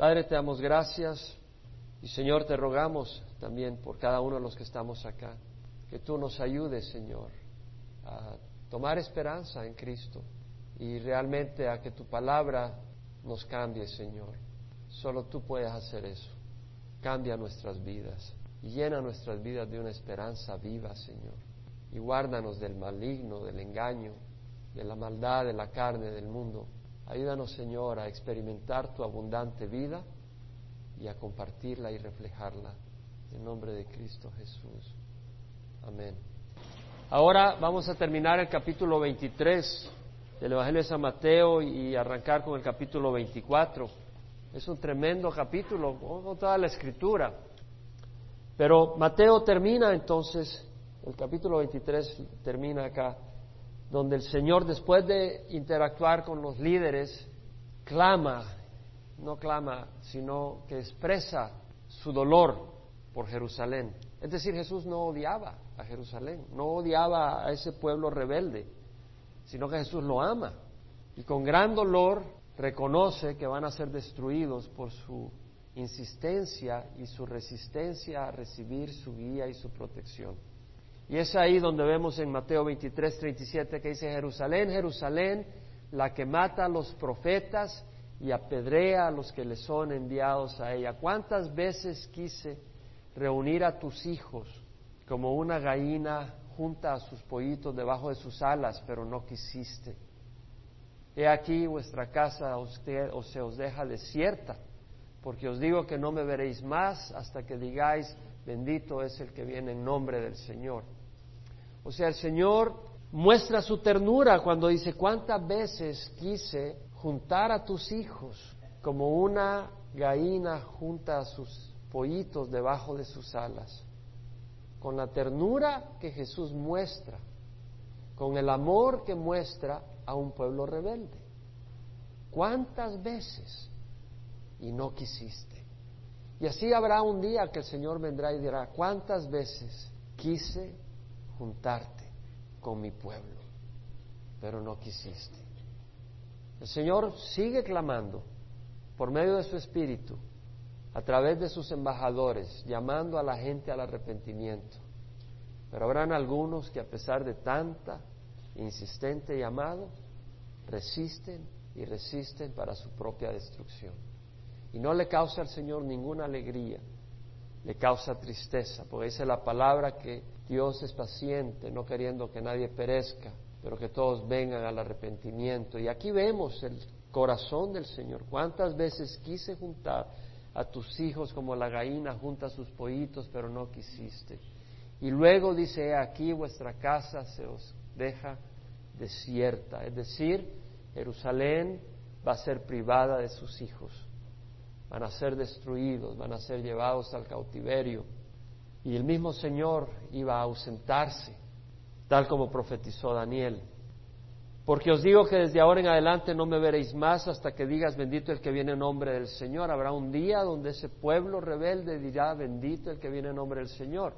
Padre, te damos gracias y Señor, te rogamos también por cada uno de los que estamos acá, que tú nos ayudes, Señor, a tomar esperanza en Cristo y realmente a que tu palabra nos cambie, Señor. Solo tú puedes hacer eso. Cambia nuestras vidas llena nuestras vidas de una esperanza viva, Señor. Y guárdanos del maligno, del engaño, de la maldad, de la carne, del mundo. Ayúdanos, Señor, a experimentar tu abundante vida y a compartirla y reflejarla. En nombre de Cristo Jesús. Amén. Ahora vamos a terminar el capítulo 23 del Evangelio de San Mateo y arrancar con el capítulo 24. Es un tremendo capítulo con toda la escritura. Pero Mateo termina entonces, el capítulo 23 termina acá, donde el Señor después de interactuar con los líderes, clama, no clama, sino que expresa su dolor por Jerusalén. Es decir, Jesús no odiaba a Jerusalén, no odiaba a ese pueblo rebelde, sino que Jesús lo ama y con gran dolor reconoce que van a ser destruidos por su insistencia y su resistencia a recibir su guía y su protección. Y es ahí donde vemos en Mateo 23, 37 que dice, Jerusalén, Jerusalén, la que mata a los profetas y apedrea a los que le son enviados a ella. ¿Cuántas veces quise reunir a tus hijos como una gallina junta a sus pollitos debajo de sus alas, pero no quisiste? He aquí vuestra casa usted, o se os deja desierta, porque os digo que no me veréis más hasta que digáis, bendito es el que viene en nombre del Señor. O sea, el Señor muestra su ternura cuando dice, ¿cuántas veces quise juntar a tus hijos como una gallina junta a sus pollitos debajo de sus alas? Con la ternura que Jesús muestra, con el amor que muestra a un pueblo rebelde. ¿Cuántas veces? Y no quisiste. Y así habrá un día que el Señor vendrá y dirá, ¿cuántas veces quise juntarte con mi pueblo? Pero no quisiste. El Señor sigue clamando por medio de su Espíritu, a través de sus embajadores, llamando a la gente al arrepentimiento. Pero habrán algunos que a pesar de tanta insistente llamado, resisten y resisten para su propia destrucción. Y no le causa al Señor ninguna alegría, le causa tristeza, porque dice la palabra que Dios es paciente, no queriendo que nadie perezca, pero que todos vengan al arrepentimiento. Y aquí vemos el corazón del Señor. ¿Cuántas veces quise juntar a tus hijos como la gallina junta sus pollitos, pero no quisiste? Y luego dice, aquí vuestra casa se os deja desierta, es decir, Jerusalén va a ser privada de sus hijos, van a ser destruidos, van a ser llevados al cautiverio. Y el mismo Señor iba a ausentarse, tal como profetizó Daniel. Porque os digo que desde ahora en adelante no me veréis más hasta que digas bendito el que viene en nombre del Señor. Habrá un día donde ese pueblo rebelde dirá bendito el que viene en nombre del Señor.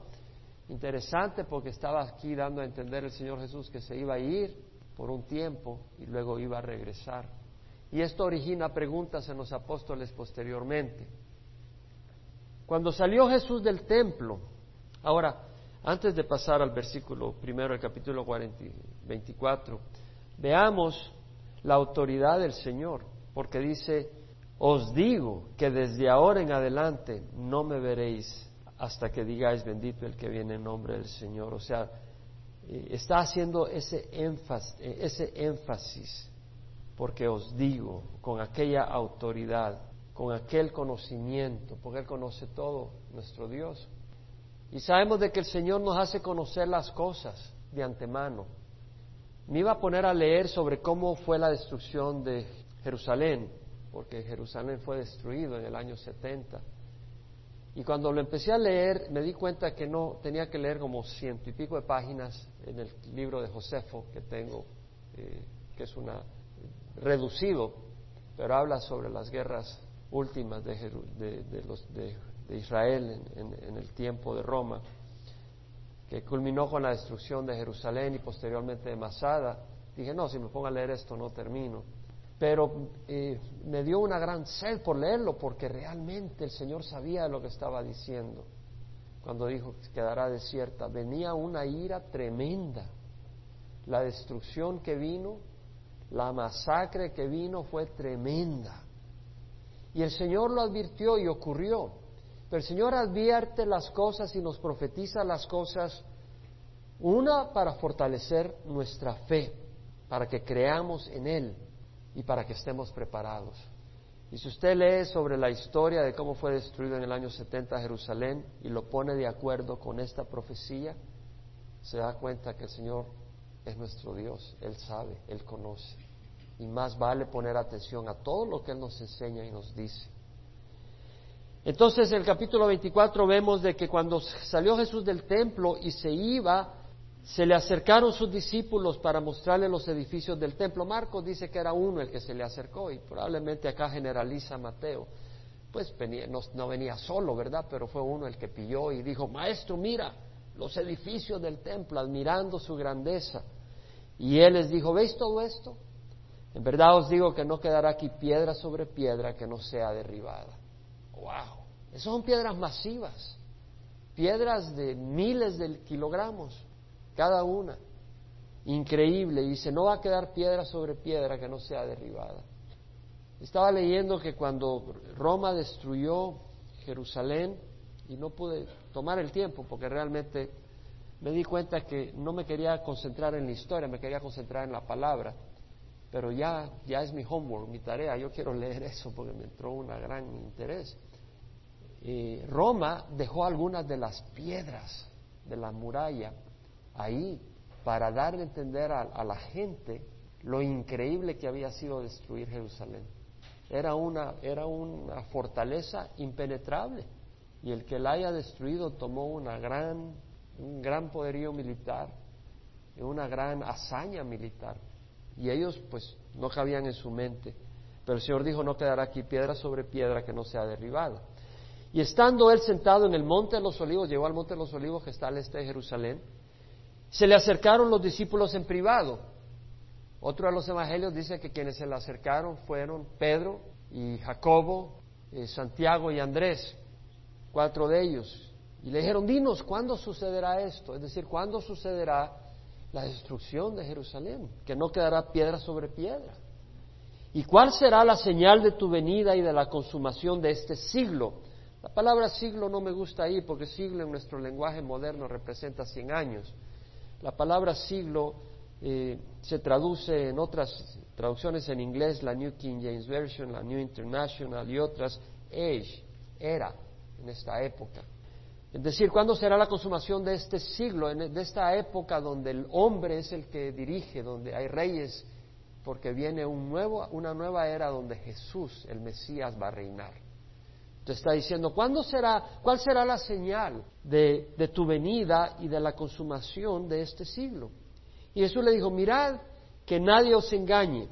Interesante porque estaba aquí dando a entender el Señor Jesús que se iba a ir por un tiempo y luego iba a regresar. Y esto origina preguntas en los apóstoles posteriormente. Cuando salió Jesús del templo, ahora, antes de pasar al versículo primero del capítulo 24, veamos la autoridad del Señor, porque dice, os digo que desde ahora en adelante no me veréis hasta que digáis bendito el que viene en nombre del Señor. O sea, eh, está haciendo ese énfasis, eh, ese énfasis, porque os digo, con aquella autoridad, con aquel conocimiento, porque Él conoce todo, nuestro Dios. Y sabemos de que el Señor nos hace conocer las cosas de antemano. Me iba a poner a leer sobre cómo fue la destrucción de Jerusalén, porque Jerusalén fue destruido en el año 70. Y cuando lo empecé a leer, me di cuenta que no tenía que leer como ciento y pico de páginas en el libro de Josefo que tengo, eh, que es una reducido, pero habla sobre las guerras últimas de, Israel en, el tiempo de Roma, que culminó con la destrucción de Jerusalén y posteriormente de Masada. Dije, no, si me pongo a leer esto no termino. pero eh, me dio una gran sed por leerlo porque realmente el Señor sabía lo que estaba diciendo cuando dijo que quedará desierta. Venía una ira tremenda. La destrucción que vino, la masacre que vino fue tremenda. Y el Señor lo advirtió y ocurrió. Pero el Señor advierte las cosas y nos profetiza las cosas, una para fortalecer nuestra fe, para que creamos en Él y para que estemos preparados. Y si usted lee sobre la historia de cómo fue destruido en el año 70 Jerusalén y lo pone de acuerdo con esta profecía, se da cuenta que el Señor es nuestro Dios, Él sabe, Él conoce. Y más vale poner atención a todo lo que Él nos enseña y nos dice. Entonces, en el capítulo 24 vemos de que cuando salió Jesús del templo y se iba, se le acercaron sus discípulos para mostrarle los edificios del templo. Marcos dice que era uno el que se le acercó y probablemente acá generaliza Mateo. Pues no, venía solo, ¿verdad? Pero fue uno el que pilló y dijo, Maestro, mira los edificios del templo, admirando su grandeza. Y él les dijo, ¿veis todo esto? En verdad os digo que no quedará aquí piedra sobre piedra que no sea derribada. ¡Wow! Esas son piedras masivas, piedras de miles de kilogramos cada una. Increíble. Y dice, no va a quedar piedra sobre piedra que no sea derribada. Estaba leyendo que cuando Roma destruyó Jerusalén, y no pude tomar el tiempo porque realmente me di cuenta que no me quería concentrar en la historia, me quería concentrar en la palabra. Pero ya, ya es mi homework, mi tarea, yo quiero leer eso porque me entró un gran interés. Roma dejó algunas de las piedras de la muralla ahí para dar a entender a, la gente lo increíble que había sido destruir Jerusalén. Era una, era una fortaleza impenetrable y el que la haya destruido tomó una gran, un gran poderío militar, una gran hazaña militar. Y ellos pues no cabían en su mente. Pero el Señor dijo, no quedará aquí piedra sobre piedra que no sea derribada. Y estando él sentado en el monte de los olivos, llegó al monte de los olivos que está al este de Jerusalén, se le acercaron los discípulos en privado. Otro de los evangelios dice que quienes se le acercaron fueron Pedro y Jacobo, eh, Santiago y Andrés, cuatro de ellos. Y le dijeron, dinos, ¿cuándo sucederá esto? Es decir, ¿cuándo sucederá la destrucción de Jerusalén? Que no quedará piedra sobre piedra. ¿Y cuál será la señal de tu venida y de la consumación de este siglo? La palabra siglo no me gusta ahí porque siglo en nuestro lenguaje moderno representa cien años. La palabra siglo eh, se traduce en otras traducciones en inglés, la New King James Version, la New International y otras, age, era, en esta época. Es decir, ¿cuándo será la consumación de este siglo, de esta época donde el hombre es el que dirige, donde hay reyes, porque viene un nuevo, una nueva era donde Jesús, el Mesías, va a reinar? Te está diciendo, ¿cuándo será, cuál será la señal de, de, tu venida y de la consumación de este siglo? Y Jesús le dijo, mirad que nadie os engañe,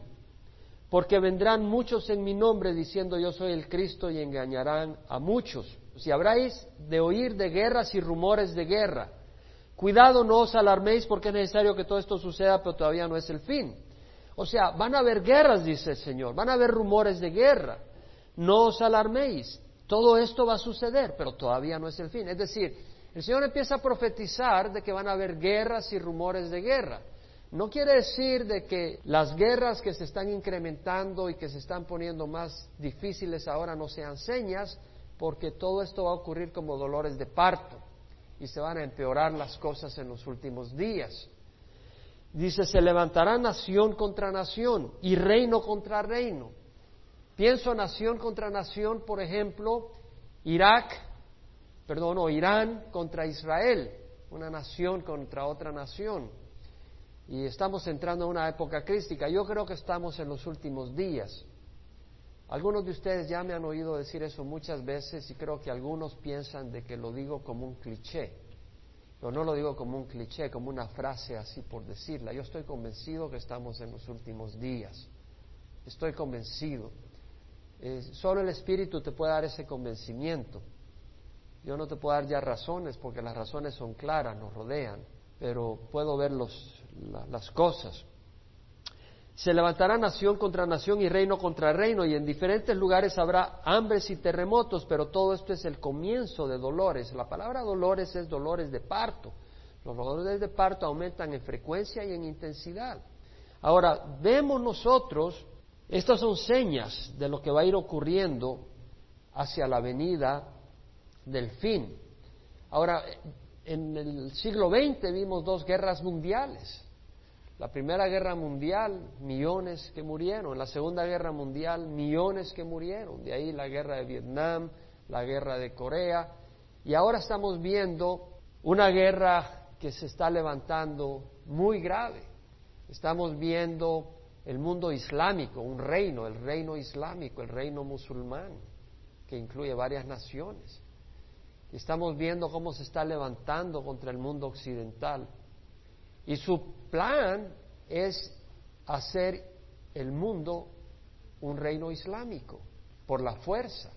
porque vendrán muchos en mi nombre diciendo yo soy el Cristo y engañarán a muchos. Si habráis de oír de guerras y rumores de guerra, cuidado no os alarméis porque es necesario que todo esto suceda, pero todavía no es el fin. O sea, van a haber guerras, dice el Señor, van a haber rumores de guerra. No os alarméis, todo esto va a suceder, pero todavía no es el fin. Es decir, el Señor empieza a profetizar de que van a haber guerras y rumores de guerra. No quiere decir de que las guerras que se están incrementando y que se están poniendo más difíciles ahora no sean señas, porque todo esto va a ocurrir como dolores de parto y se van a empeorar las cosas en los últimos días. Dice, se levantará nación contra nación y reino contra reino. Pienso nación contra nación, por ejemplo, Irak, perdón, o Irán contra Israel, una nación contra otra nación. Y estamos entrando en una época crítica. Yo creo que estamos en los últimos días. Algunos de ustedes ya me han oído decir eso muchas veces y creo que algunos piensan de que lo digo como un cliché. Pero no lo digo como un cliché, como una frase así por decirla. Yo estoy convencido que estamos en los últimos días. Estoy convencido. Eh, solo el Espíritu te puede dar ese convencimiento. Yo no te puedo dar ya razones porque las razones son claras, nos rodean, pero puedo ver las cosas. Se levantará nación contra nación y reino contra reino, y en diferentes lugares habrá hambres y terremotos, pero todo esto es el comienzo de dolores. La palabra dolores es dolores de parto. Los dolores de parto aumentan en frecuencia y en intensidad. Ahora, vemos nosotros, estas son señas de lo que va a ir ocurriendo hacia la venida del fin. Ahora, en el siglo XX vimos dos guerras mundiales. La Primera Guerra Mundial, millones que murieron. La Segunda Guerra Mundial, millones que murieron. De ahí la guerra de Vietnam, la guerra de Corea. Y ahora estamos viendo una guerra que se está levantando muy grave. Estamos viendo el mundo islámico, un reino, el reino islámico, el reino musulmán, que incluye varias naciones. Estamos viendo cómo se está levantando contra el mundo occidental. Y su plan es hacer el mundo un reino islámico por la fuerza.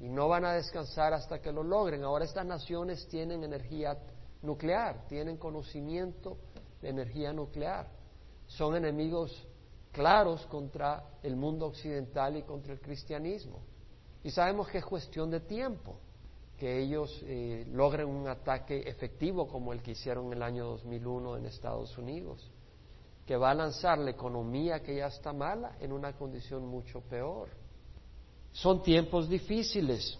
Y no van a descansar hasta que lo logren. Ahora estas naciones tienen energía nuclear, tienen conocimiento de energía nuclear. Son enemigos claros contra el mundo occidental y contra el cristianismo. Y sabemos que es cuestión de tiempo que ellos eh, logren un ataque efectivo como el que hicieron en el año 2001 en Estados Unidos, que va a lanzar la economía que ya está mala en una condición mucho peor. Son tiempos difíciles.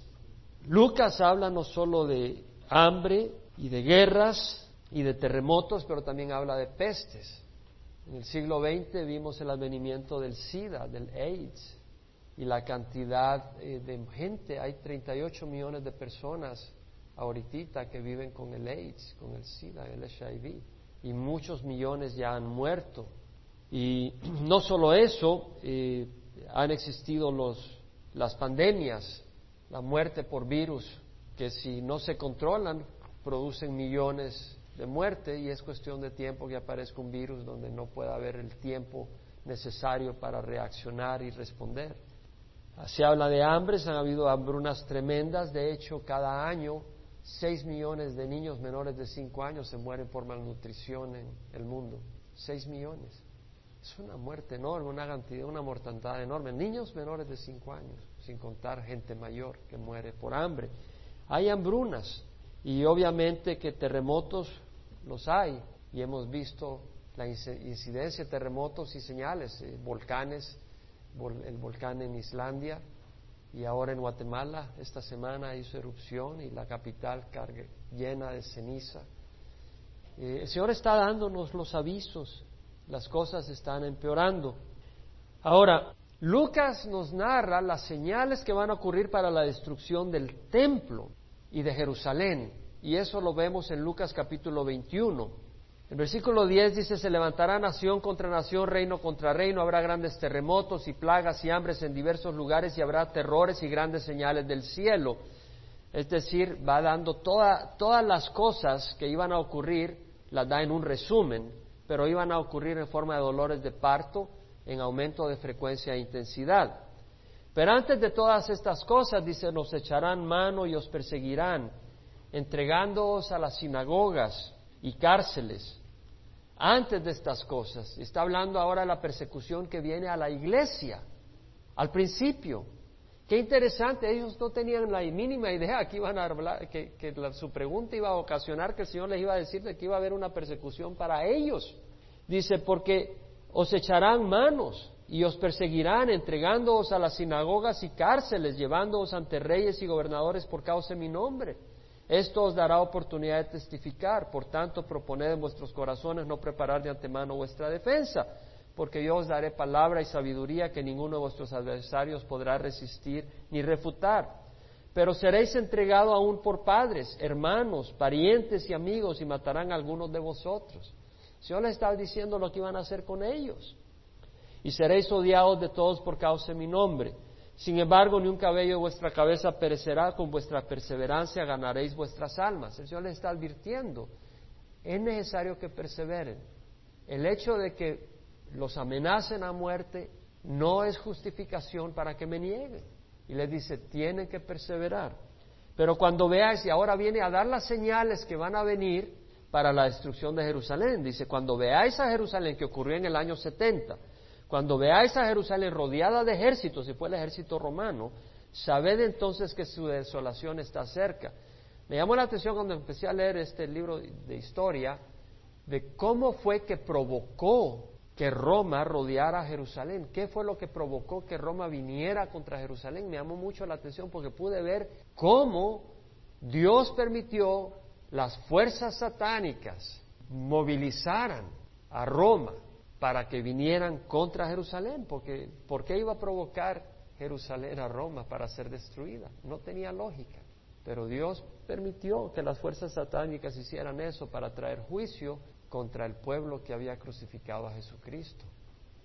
Lucas habla no solo de hambre y de guerras y de terremotos, pero también habla de pestes. En el siglo XX vimos el advenimiento del SIDA, del AIDS, y la cantidad eh, de gente, hay 38 millones de personas ahorita que viven con el AIDS, con el SIDA, el HIV, y muchos millones ya han muerto. Y no solo eso, eh, han existido los, las pandemias, la muerte por virus, que si no se controlan producen millones de muerte y es cuestión de tiempo que aparezca un virus donde no pueda haber el tiempo necesario para reaccionar y responder. Se habla de hambre, han habido hambrunas tremendas, de hecho cada año seis millones de niños menores de cinco años se mueren por malnutrición en el mundo, seis millones. Es una muerte enorme, una cantidad, una mortandad enorme. Niños menores de cinco años, sin contar gente mayor que muere por hambre. Hay hambrunas y obviamente que terremotos los hay y hemos visto la incidencia de terremotos y señales, eh, volcanes el volcán en Islandia y ahora en Guatemala esta semana hizo erupción y la capital llena de ceniza. Eh, el Señor está dándonos los avisos, las cosas están empeorando. Ahora, Lucas nos narra las señales que van a ocurrir para la destrucción del templo y de Jerusalén, y eso lo vemos en Lucas capítulo 21. El versículo 10 dice, se levantará nación contra nación, reino contra reino, habrá grandes terremotos y plagas y hambres en diversos lugares y habrá terrores y grandes señales del cielo. Es decir, va dando todas las cosas que iban a ocurrir, las da en un resumen, pero iban a ocurrir en forma de dolores de parto, en aumento de frecuencia e intensidad. Pero antes de todas estas cosas, dice, nos echarán mano y os perseguirán, entregándoos a las sinagogas y cárceles antes de estas cosas. Está hablando ahora de la persecución que viene a la iglesia, al principio. Qué interesante, ellos no tenían la mínima idea que iban a hablar, que, su pregunta iba a ocasionar que el Señor les iba a decir de que iba a haber una persecución para ellos. Dice, porque os echarán manos y os perseguirán, entregándoos a las sinagogas y cárceles, llevándoos ante reyes y gobernadores por causa de mi nombre. Esto os dará oportunidad de testificar, por tanto proponed en vuestros corazones no preparar de antemano vuestra defensa, porque yo os daré palabra y sabiduría que ninguno de vuestros adversarios podrá resistir ni refutar. Pero seréis entregados aún por padres, hermanos, parientes y amigos, y matarán a algunos de vosotros. El Señor les está diciendo lo que iban a hacer con ellos. Y seréis odiados de todos por causa de mi nombre. Sin embargo, ni un cabello de vuestra cabeza perecerá, con vuestra perseverancia ganaréis vuestras almas. El Señor les está advirtiendo, es necesario que perseveren. El hecho de que los amenacen a muerte no es justificación para que me nieguen. Y les dice, tienen que perseverar. Pero cuando veáis, y ahora viene a dar las señales que van a venir para la destrucción de Jerusalén, dice, cuando veáis a Jerusalén que ocurrió en el año 70, Cuando veáis a Jerusalén rodeada de ejércitos, si fue el ejército romano, sabed entonces que su desolación está cerca. Me llamó la atención cuando empecé a leer este libro de historia de cómo fue que provocó que Roma rodeara a Jerusalén. ¿Qué fue lo que provocó que Roma viniera contra Jerusalén? Me llamó mucho la atención porque pude ver cómo Dios permitió las fuerzas satánicas movilizaran a Roma para que vinieran contra Jerusalén, porque ¿por qué iba a provocar Jerusalén a Roma para ser destruida? No tenía lógica. Pero Dios permitió que las fuerzas satánicas hicieran eso para traer juicio contra el pueblo que había crucificado a Jesucristo.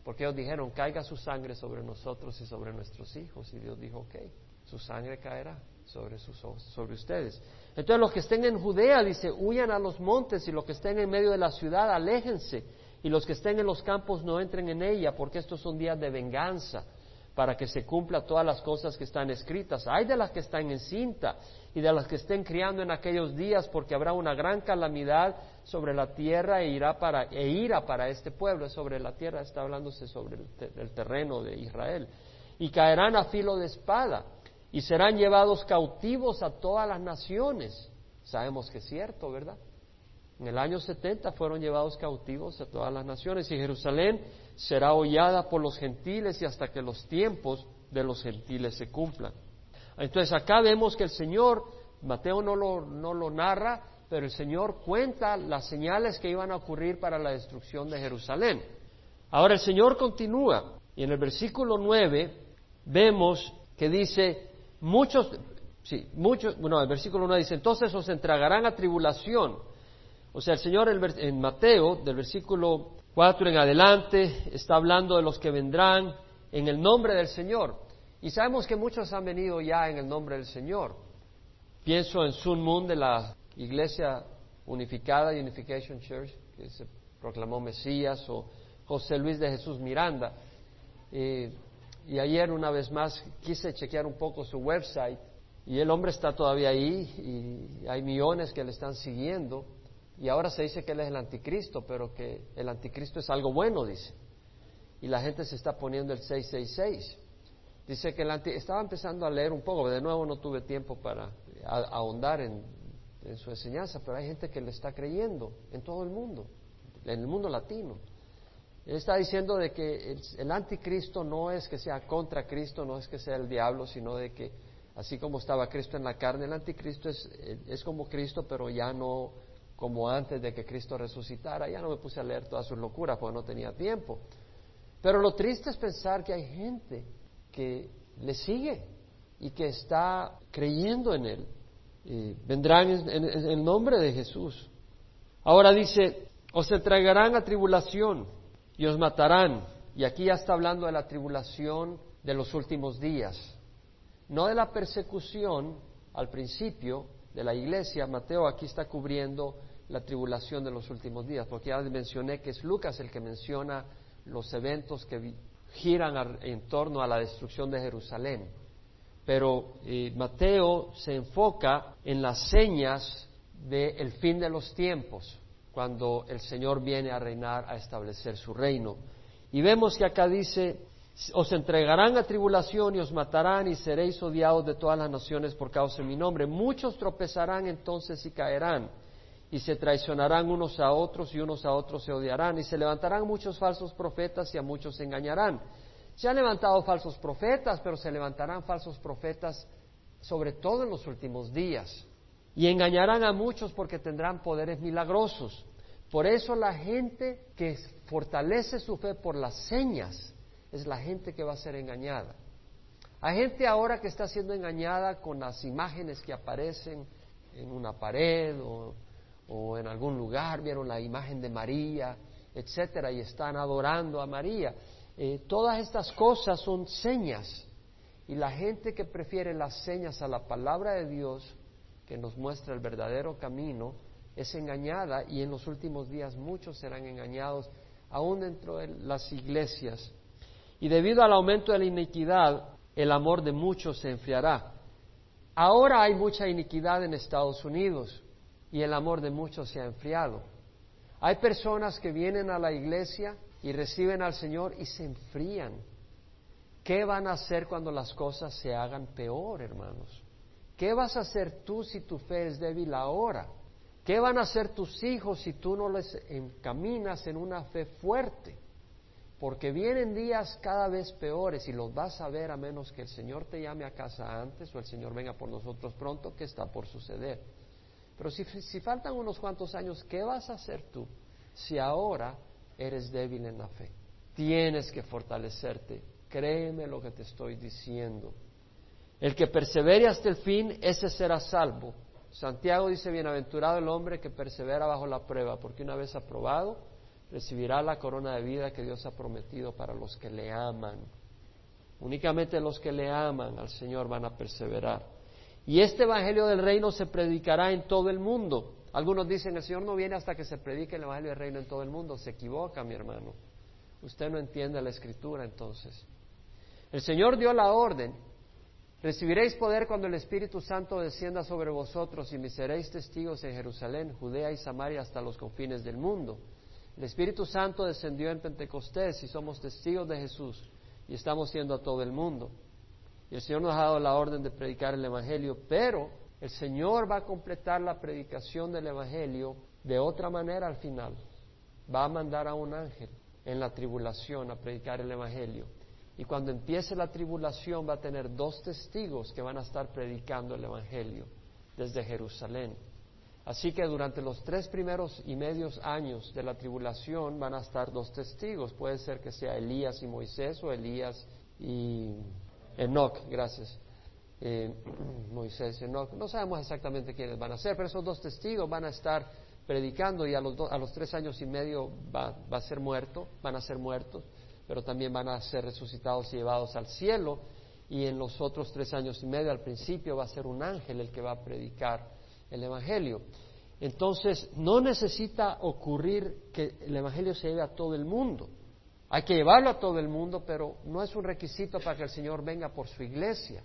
Porque ellos dijeron, caiga su sangre sobre nosotros y sobre nuestros hijos. Y Dios dijo, ok, su sangre caerá sobre, sus, sobre ustedes. Entonces los que estén en Judea, dice, huyan a los montes y los que estén en medio de la ciudad, aléjense. Y los que estén en los campos no entren en ella, porque estos son días de venganza, para que se cumpla todas las cosas que están escritas. Hay de las que están en cinta y de las que estén criando en aquellos días, porque habrá una gran calamidad sobre la tierra e, irá para, e ira para este pueblo. Sobre la tierra está hablándose sobre el terreno de Israel. Y caerán a filo de espada y serán llevados cautivos a todas las naciones. Sabemos que es cierto, ¿verdad? En el año 70 fueron llevados cautivos a todas las naciones y Jerusalén será hollada por los gentiles y hasta que los tiempos de los gentiles se cumplan. Entonces acá vemos que el Señor, Mateo no lo, no lo narra, pero el Señor cuenta las señales que iban a ocurrir para la destrucción de Jerusalén. Ahora el Señor continúa y en el versículo 9 vemos que dice, muchos, sí, muchos, bueno, el versículo 1 dice, entonces os entregarán a tribulación. O sea, el Señor en Mateo, del versículo 4 en adelante, está hablando de los que vendrán en el nombre del Señor. Y sabemos que muchos han venido ya en el nombre del Señor. Pienso en Sun Moon de la Iglesia Unificada, Unification Church, que se proclamó Mesías, o José Luis de Jesús Miranda. Eh, y ayer una vez más quise chequear un poco su website y el hombre está todavía ahí y hay millones que le están siguiendo y ahora se dice que él es el anticristo, pero que el anticristo es algo bueno, dice. Y la gente se está poniendo el 666. Dice que el anti... estaba empezando a leer un poco, de nuevo no tuve tiempo para ahondar en, en su enseñanza, pero hay gente que le está creyendo en todo el mundo, en el mundo latino. Él está diciendo de que el, anticristo no es que sea contra Cristo, no es que sea el diablo, sino de que así como estaba Cristo en la carne, el anticristo es, es como Cristo, pero ya no como antes de que Cristo resucitara. Ya no me puse a leer todas sus locuras porque no tenía tiempo. Pero lo triste es pensar que hay gente que le sigue y que está creyendo en Él. Y vendrán en, en el nombre de Jesús. Ahora dice, os entregarán a tribulación y os matarán. Y aquí ya está hablando de la tribulación de los últimos días, no de la persecución al principio de la iglesia. Mateo aquí está cubriendo la tribulación de los últimos días, porque ya mencioné que es Lucas el que menciona los eventos que giran en torno a la destrucción de Jerusalén. Pero eh, Mateo se enfoca en las señas del fin de los tiempos cuando el Señor viene a reinar, a establecer su reino. Y vemos que acá dice, os entregarán a tribulación y os matarán y seréis odiados de todas las naciones por causa de mi nombre. Muchos tropezarán entonces y caerán y se traicionarán unos a otros y unos a otros se odiarán y se levantarán muchos falsos profetas y a muchos se engañarán. Se han levantado falsos profetas, pero se levantarán falsos profetas sobre todo en los últimos días y engañarán a muchos porque tendrán poderes milagrosos. Por eso la gente que fortalece su fe por las señas es la gente que va a ser engañada. Hay gente ahora que está siendo engañada con las imágenes que aparecen en una pared o, en algún lugar, vieron la imagen de María, etcétera, y están adorando a María. Eh, todas estas cosas son señas. Y la gente que prefiere las señas a la palabra de Dios que nos muestra el verdadero camino, es engañada y en los últimos días muchos serán engañados, aún dentro de las iglesias. Y debido al aumento de la iniquidad, el amor de muchos se enfriará. Ahora hay mucha iniquidad en Estados Unidos y el amor de muchos se ha enfriado. Hay personas que vienen a la iglesia y reciben al Señor y se enfrían. ¿Qué van a hacer cuando las cosas se hagan peor, hermanos? ¿Qué vas a hacer tú si tu fe es débil ahora? ¿Qué van a hacer tus hijos si tú no les encaminas en una fe fuerte? Porque vienen días cada vez peores y los vas a ver a menos que el Señor te llame a casa antes o el Señor venga por nosotros pronto, que está por suceder. Pero si, si faltan unos cuantos años, ¿qué vas a hacer tú si ahora eres débil en la fe? Tienes que fortalecerte. Créeme lo que te estoy diciendo. El que persevere hasta el fin, ese será salvo. Santiago dice, bienaventurado el hombre que persevera bajo la prueba, porque una vez aprobado, recibirá la corona de vida que Dios ha prometido para los que le aman. Únicamente los que le aman al Señor van a perseverar. Y este Evangelio del Reino se predicará en todo el mundo. Algunos dicen, el Señor no viene hasta que se predique el Evangelio del Reino en todo el mundo. Se equivoca, mi hermano. Usted no entiende la Escritura entonces. El Señor dio la orden Recibiréis poder cuando el Espíritu Santo descienda sobre vosotros y me seréis testigos en Jerusalén, Judea y Samaria hasta los confines del mundo. El Espíritu Santo descendió en Pentecostés y somos testigos de Jesús y estamos siendo a todo el mundo. Y el Señor nos ha dado la orden de predicar el Evangelio, pero el Señor va a completar la predicación del Evangelio de otra manera al final. Va a mandar a un ángel en la tribulación a predicar el Evangelio. Y cuando empiece la tribulación va a tener dos testigos que van a estar predicando el Evangelio desde Jerusalén. Así que durante los tres primeros y medios años de la tribulación van a estar dos testigos. Puede ser que sea Elías y Moisés o Elías y Enoch, gracias. Eh, Moisés y Enoch. No sabemos exactamente quiénes van a ser, pero esos dos testigos van a estar predicando y a los, a los tres años y medio va, va a ser muerto, van a ser muertos pero también van a ser resucitados y llevados al cielo. Y en los otros tres años y medio, al principio, va a ser un ángel el que va a predicar el Evangelio. Entonces, no necesita ocurrir que el Evangelio se lleve a todo el mundo. Hay que llevarlo a todo el mundo, pero no es un requisito para que el Señor venga por su iglesia.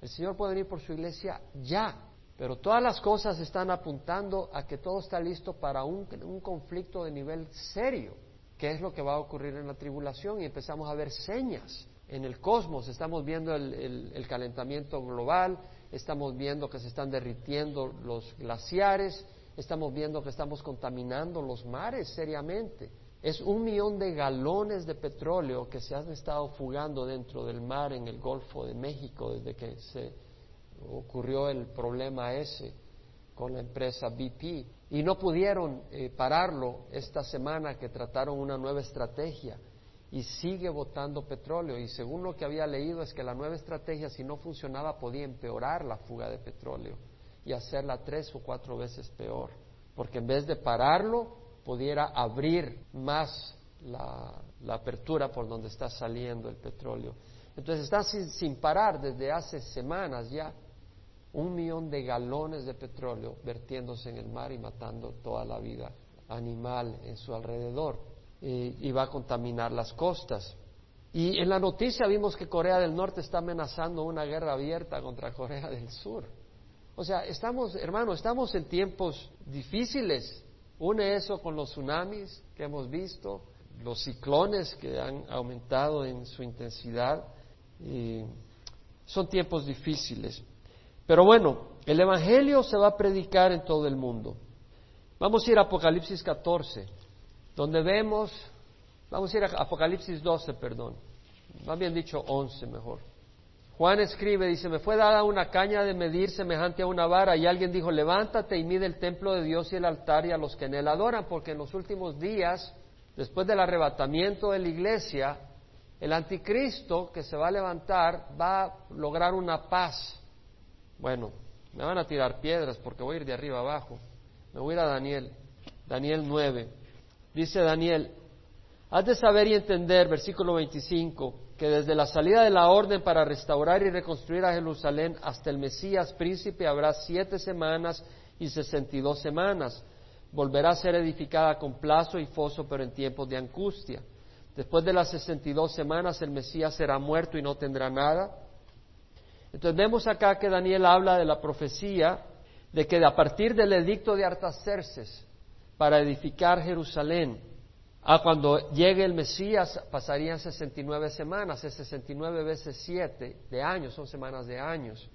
El Señor puede venir por su iglesia ya, pero todas las cosas están apuntando a que todo está listo para un, un conflicto de nivel serio qué es lo que va a ocurrir en la tribulación y empezamos a ver señas en el cosmos. Estamos viendo el, calentamiento global, estamos viendo que se están derritiendo los glaciares, estamos viendo que estamos contaminando los mares seriamente. Es un millón de galones de petróleo que se han estado fugando dentro del mar en el Golfo de México desde que se ocurrió el problema ese con la empresa BP y no pudieron eh, pararlo esta semana que trataron una nueva estrategia y sigue botando petróleo. Y según lo que había leído es que la nueva estrategia si no funcionaba podía empeorar la fuga de petróleo y hacerla tres o cuatro veces peor porque en vez de pararlo pudiera abrir más la, apertura por donde está saliendo el petróleo. Entonces está sin parar desde hace semanas ya un millón de galones de petróleo vertiéndose en el mar y matando toda la vida animal en su alrededor y va a contaminar las costas. Y en la noticia vimos que Corea del Norte está amenazando una guerra abierta contra Corea del Sur. O sea, estamos, hermano, estamos en tiempos difíciles. Une eso con los tsunamis que hemos visto, los ciclones que han aumentado en su intensidad. Y son tiempos difíciles. Pero bueno, el Evangelio se va a predicar en todo el mundo. Vamos a ir a Apocalipsis 14, donde vemos, vamos a ir a Apocalipsis 12, perdón, más bien dicho 11 mejor. Juan escribe, dice, me fue dada una caña de medir semejante a una vara y alguien dijo, levántate y mide el templo de Dios y el altar y a los que en él adoran, porque en los últimos días, después del arrebatamiento de la iglesia, el anticristo que se va a levantar va a lograr una paz bueno, me van a tirar piedras porque voy a ir de arriba abajo. Me voy a ir a Daniel, Daniel 9. Dice Daniel, has de saber y entender, versículo 25, que desde la salida de la orden para restaurar y reconstruir a Jerusalén hasta el Mesías príncipe habrá siete semanas y sesenta y dos semanas. Volverá a ser edificada con plazo y foso, pero en tiempos de angustia. Después de las sesenta y dos semanas el Mesías será muerto y no tendrá nada entonces vemos acá que Daniel habla de la profecía de que a partir del edicto de Artaxerxes para edificar Jerusalén a cuando llegue el Mesías pasarían 69 semanas, es 69 veces 7 de años, son semanas de años.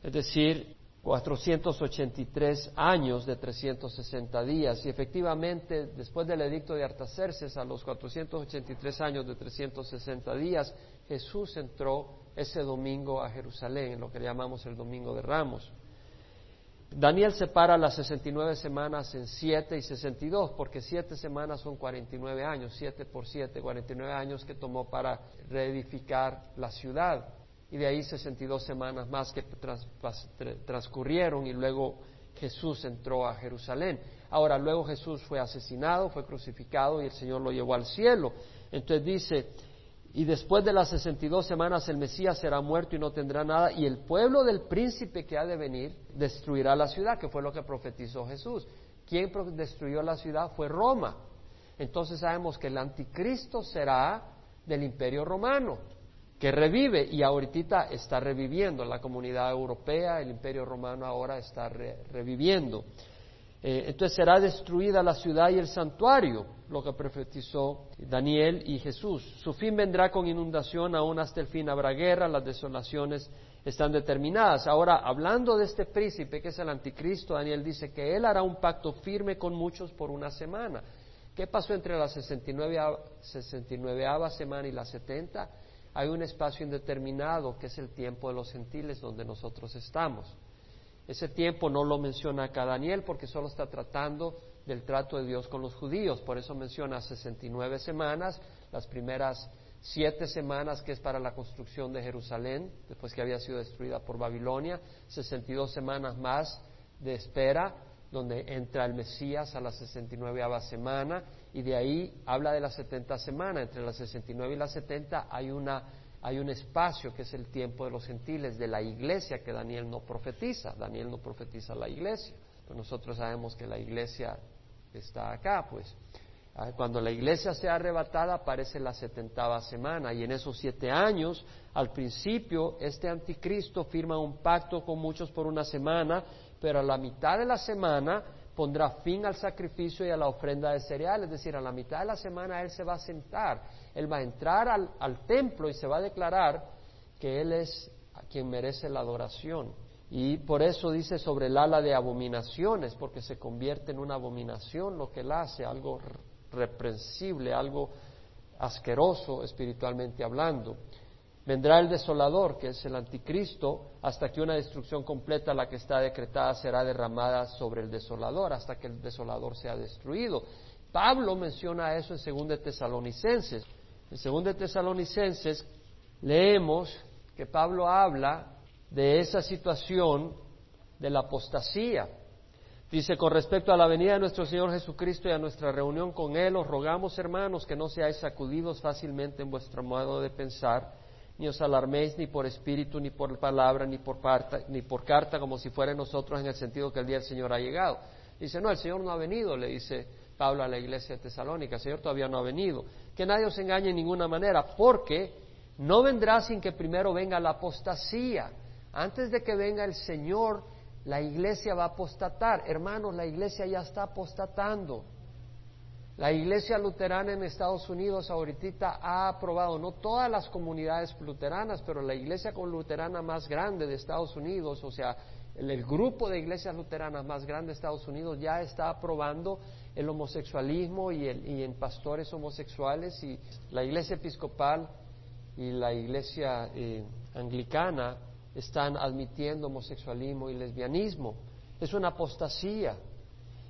Es decir, 483 años de 360 días. Y efectivamente, después del edicto de Artaxerxes, a los 483 años de 360 días, Jesús entró ese domingo a Jerusalén, en lo que llamamos el Domingo de Ramos. Daniel separa las 69 semanas en 7 y 62, porque 7 semanas son 49 años, 7 por 7, 49 años que tomó para reedificar la ciudad y de ahí 62 semanas más que transcurrieron y luego Jesús entró a Jerusalén. Ahora, luego Jesús fue asesinado, fue crucificado y el Señor lo llevó al cielo. Entonces dice, y después de las 62 semanas el Mesías será muerto y no tendrá nada, y el pueblo del príncipe que ha de venir destruirá la ciudad, que fue lo que profetizó Jesús. ¿Quién destruyó la ciudad? Fue Roma. Entonces sabemos que el anticristo será del imperio romano que revive y ahorita está reviviendo. La comunidad europea, el imperio romano ahora está reviviendo. Eh, entonces será destruida la ciudad y el santuario, lo que profetizó Daniel y Jesús. Su fin vendrá con inundación, aún hasta el fin habrá guerra, las desolaciones están determinadas. Ahora, hablando de este príncipe que es el anticristo, Daniel dice que él hará un pacto firme con muchos por una semana. ¿Qué pasó entre la 69, 69 semana y la 70? hay un espacio indeterminado que es el tiempo de los gentiles donde nosotros estamos. Ese tiempo no lo menciona acá Daniel porque solo está tratando del trato de Dios con los judíos, por eso menciona 69 semanas, las primeras siete semanas que es para la construcción de Jerusalén, después que había sido destruida por Babilonia, 62 semanas más de espera, donde entra el Mesías a la 69 semana, y de ahí habla de la 70 semana. Entre la 69 y la 70 hay, una, hay un espacio que es el tiempo de los gentiles, de la iglesia que Daniel no profetiza. Daniel no profetiza la iglesia, pero nosotros sabemos que la iglesia está acá, pues. Ah, cuando la iglesia sea arrebatada aparece la setentava semana y en esos siete años, al principio, este anticristo firma un pacto con muchos por una semana, pero a la mitad de la semana pondrá fin al sacrificio y a la ofrenda de cereal, es decir, a la mitad de la semana Él se va a sentar, Él va a entrar al, templo y se va a declarar que Él es quien merece la adoración. Y por eso dice sobre el ala de abominaciones, porque se convierte en una abominación lo que Él hace, algo reprensible, algo asqueroso espiritualmente hablando. Vendrá el desolador, que es el anticristo, hasta que una destrucción completa, la que está decretada, será derramada sobre el desolador, hasta que el desolador sea destruido. Pablo menciona eso en 2 de Tesalonicenses. En 2 de Tesalonicenses leemos que Pablo habla de esa situación de la apostasía. Dice, con respecto a la venida de nuestro Señor Jesucristo y a nuestra reunión con Él, os rogamos, hermanos, que no seáis sacudidos fácilmente en vuestro modo de pensar, ni os alarméis ni por espíritu, ni por palabra, ni por, ni por carta, como si fuera nosotros en el sentido que el día del Señor ha llegado. Dice, no, el Señor no ha venido, le dice Pablo a la iglesia de Tesalónica, el Señor todavía no ha venido. Que nadie os engañe en ninguna manera, porque no vendrá sin que primero venga la apostasía. Antes de que venga el Señor, la iglesia va a apostatar. Hermanos, la iglesia ya está apostatando. La iglesia luterana en Estados Unidos ahorita ha aprobado, no todas las comunidades luteranas, pero la iglesia con luterana más grande de Estados Unidos, o sea, el, grupo de iglesias luteranas más grande de Estados Unidos ya está aprobando el homosexualismo y, en pastores homosexuales y la iglesia episcopal y la iglesia eh, anglicana están admitiendo homosexualismo y lesbianismo. Es una apostasía.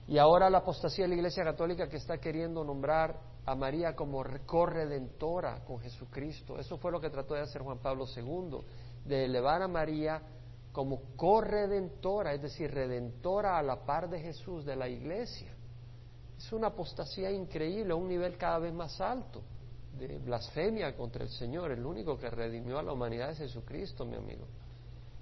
Y ahora la apostasía de la Iglesia Católica que está queriendo nombrar a María como corredentora con Jesucristo. Eso fue lo que trató de hacer Juan Pablo II, de elevar a María como corredentora, es decir, redentora a la par de Jesús de la Iglesia. Es una apostasía increíble, a un nivel cada vez más alto de blasfemia contra el Señor. El único que redimió a la humanidad es Jesucristo, mi amigo.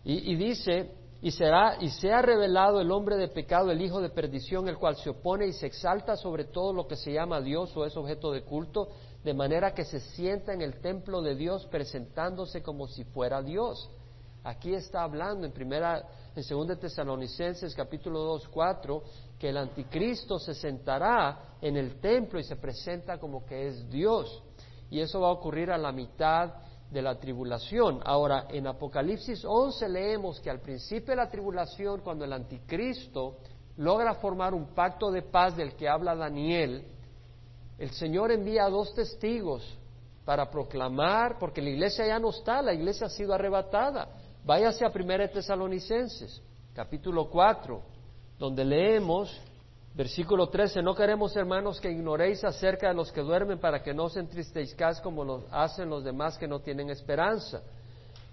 Y, dice y será y sea revelado el hombre de pecado, el hijo de perdición, el cual se opone y se exalta sobre todo lo que se llama Dios o es objeto de culto, de manera que se sienta en el templo de Dios presentándose como si fuera Dios. Aquí está hablando en primera, en segunda Tesalonicenses capítulo 2, 4, que el anticristo se sentará en el templo y se presenta como que es Dios. Y eso va a ocurrir a la mitad de la tribulación. Ahora, en Apocalipsis 11 leemos que al principio de la tribulación, cuando el anticristo logra formar un pacto de paz del que habla Daniel, el Señor envía a dos testigos para proclamar, porque la iglesia ya no está, la iglesia ha sido arrebatada. Váyase a 1 Tesalonicenses, capítulo 4, donde leemos, versículo 13, no queremos hermanos que ignoréis acerca de los que duermen para que no os entristezcáis como lo hacen los demás que no tienen esperanza.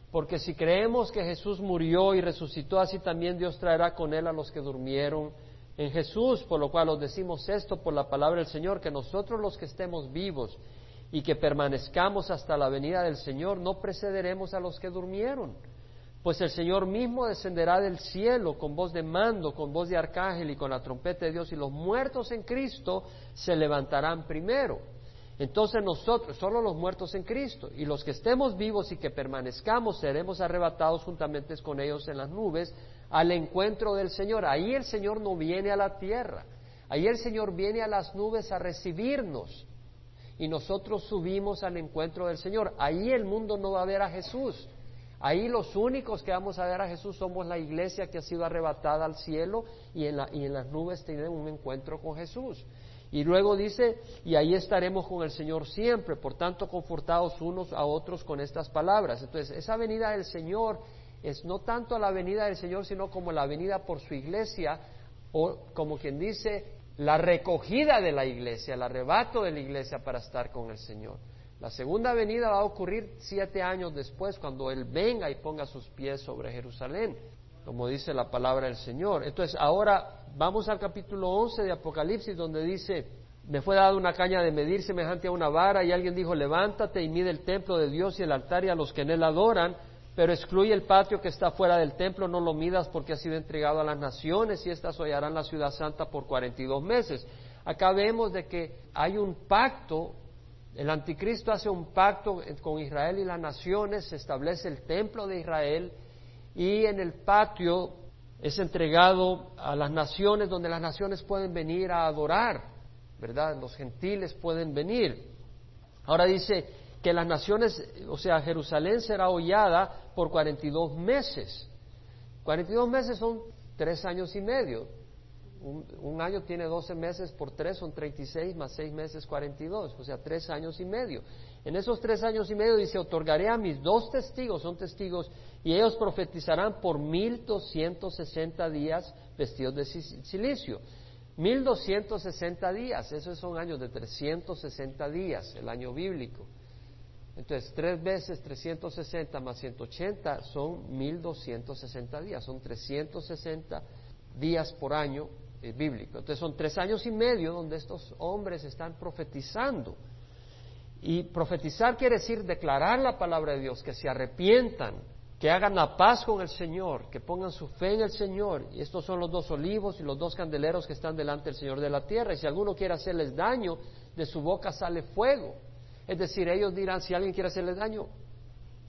Porque si creemos que Jesús murió y resucitó, así también Dios traerá con él a los que durmieron en Jesús, por lo cual os decimos esto por la palabra del Señor, que nosotros los que estemos vivos y que permanezcamos hasta la venida del Señor, no precederemos a los que durmieron. Pues el Señor mismo descenderá del cielo con voz de mando, con voz de arcángel y con la trompeta de Dios, y los muertos en Cristo se levantarán primero. Entonces nosotros, solo los muertos en Cristo, y los que estemos vivos y que permanezcamos, seremos arrebatados juntamente con ellos en las nubes al encuentro del Señor. Ahí el Señor no viene a la tierra, ahí el Señor viene a las nubes a recibirnos, y nosotros subimos al encuentro del Señor. Ahí el mundo no va a ver a Jesús. Ahí los únicos que vamos a ver a Jesús somos la iglesia que ha sido arrebatada al cielo y en, y en las nubes tienen un encuentro con Jesús. Y luego dice, y ahí estaremos con el Señor siempre, por tanto confortados unos a otros con estas palabras. Entonces, esa venida del Señor es no tanto la venida del Señor, sino como la venida por su iglesia, o como quien dice, la recogida de la iglesia, el arrebato de la iglesia para estar con el Señor. La segunda venida va a ocurrir siete años después, cuando Él venga y ponga sus pies sobre Jerusalén, como dice la palabra del Señor. Entonces, ahora Vamos al capítulo 11 de Apocalipsis donde dice, me fue dada una caña de medir semejante a una vara y alguien dijo, levántate y mide el templo de Dios y el altar y a los que en él adoran, pero excluye el patio que está fuera del templo, no lo midas porque ha sido entregado a las naciones y éstas hollarán la ciudad santa por cuarenta y dos meses. Acá vemos de que hay un pacto, el anticristo hace un pacto con Israel y las naciones, se establece el templo de Israel y en el patio es entregado a las naciones donde las naciones pueden venir a adorar, ¿verdad? Los gentiles pueden venir. Ahora dice que las naciones, o sea, Jerusalén será hollada por 42 meses. 42 meses son tres años y medio. Un, año tiene 12 meses por tres, son 36 más seis meses 42, o sea, tres años y medio. En esos tres años y medio dice, otorgaré a mis dos testigos, son testigos, y ellos profetizarán por mil doscientos sesenta días vestidos de silicio. Mil doscientos sesenta días, esos son años de trescientos sesenta días, el año bíblico. Entonces, tres veces 360 más 180 son 1260 días, son 360 días por año bíblico. Entonces, son tres años y medio donde estos hombres están profetizando. Y profetizar quiere decir declarar la palabra de Dios, que se arrepientan, que hagan la paz con el Señor, que pongan su fe en el Señor. Y estos son los dos olivos y los dos candeleros que están delante del Señor de la tierra. Y si alguno quiere hacerles daño, de su boca sale fuego. Es decir, ellos dirán, si alguien quiere hacerles daño,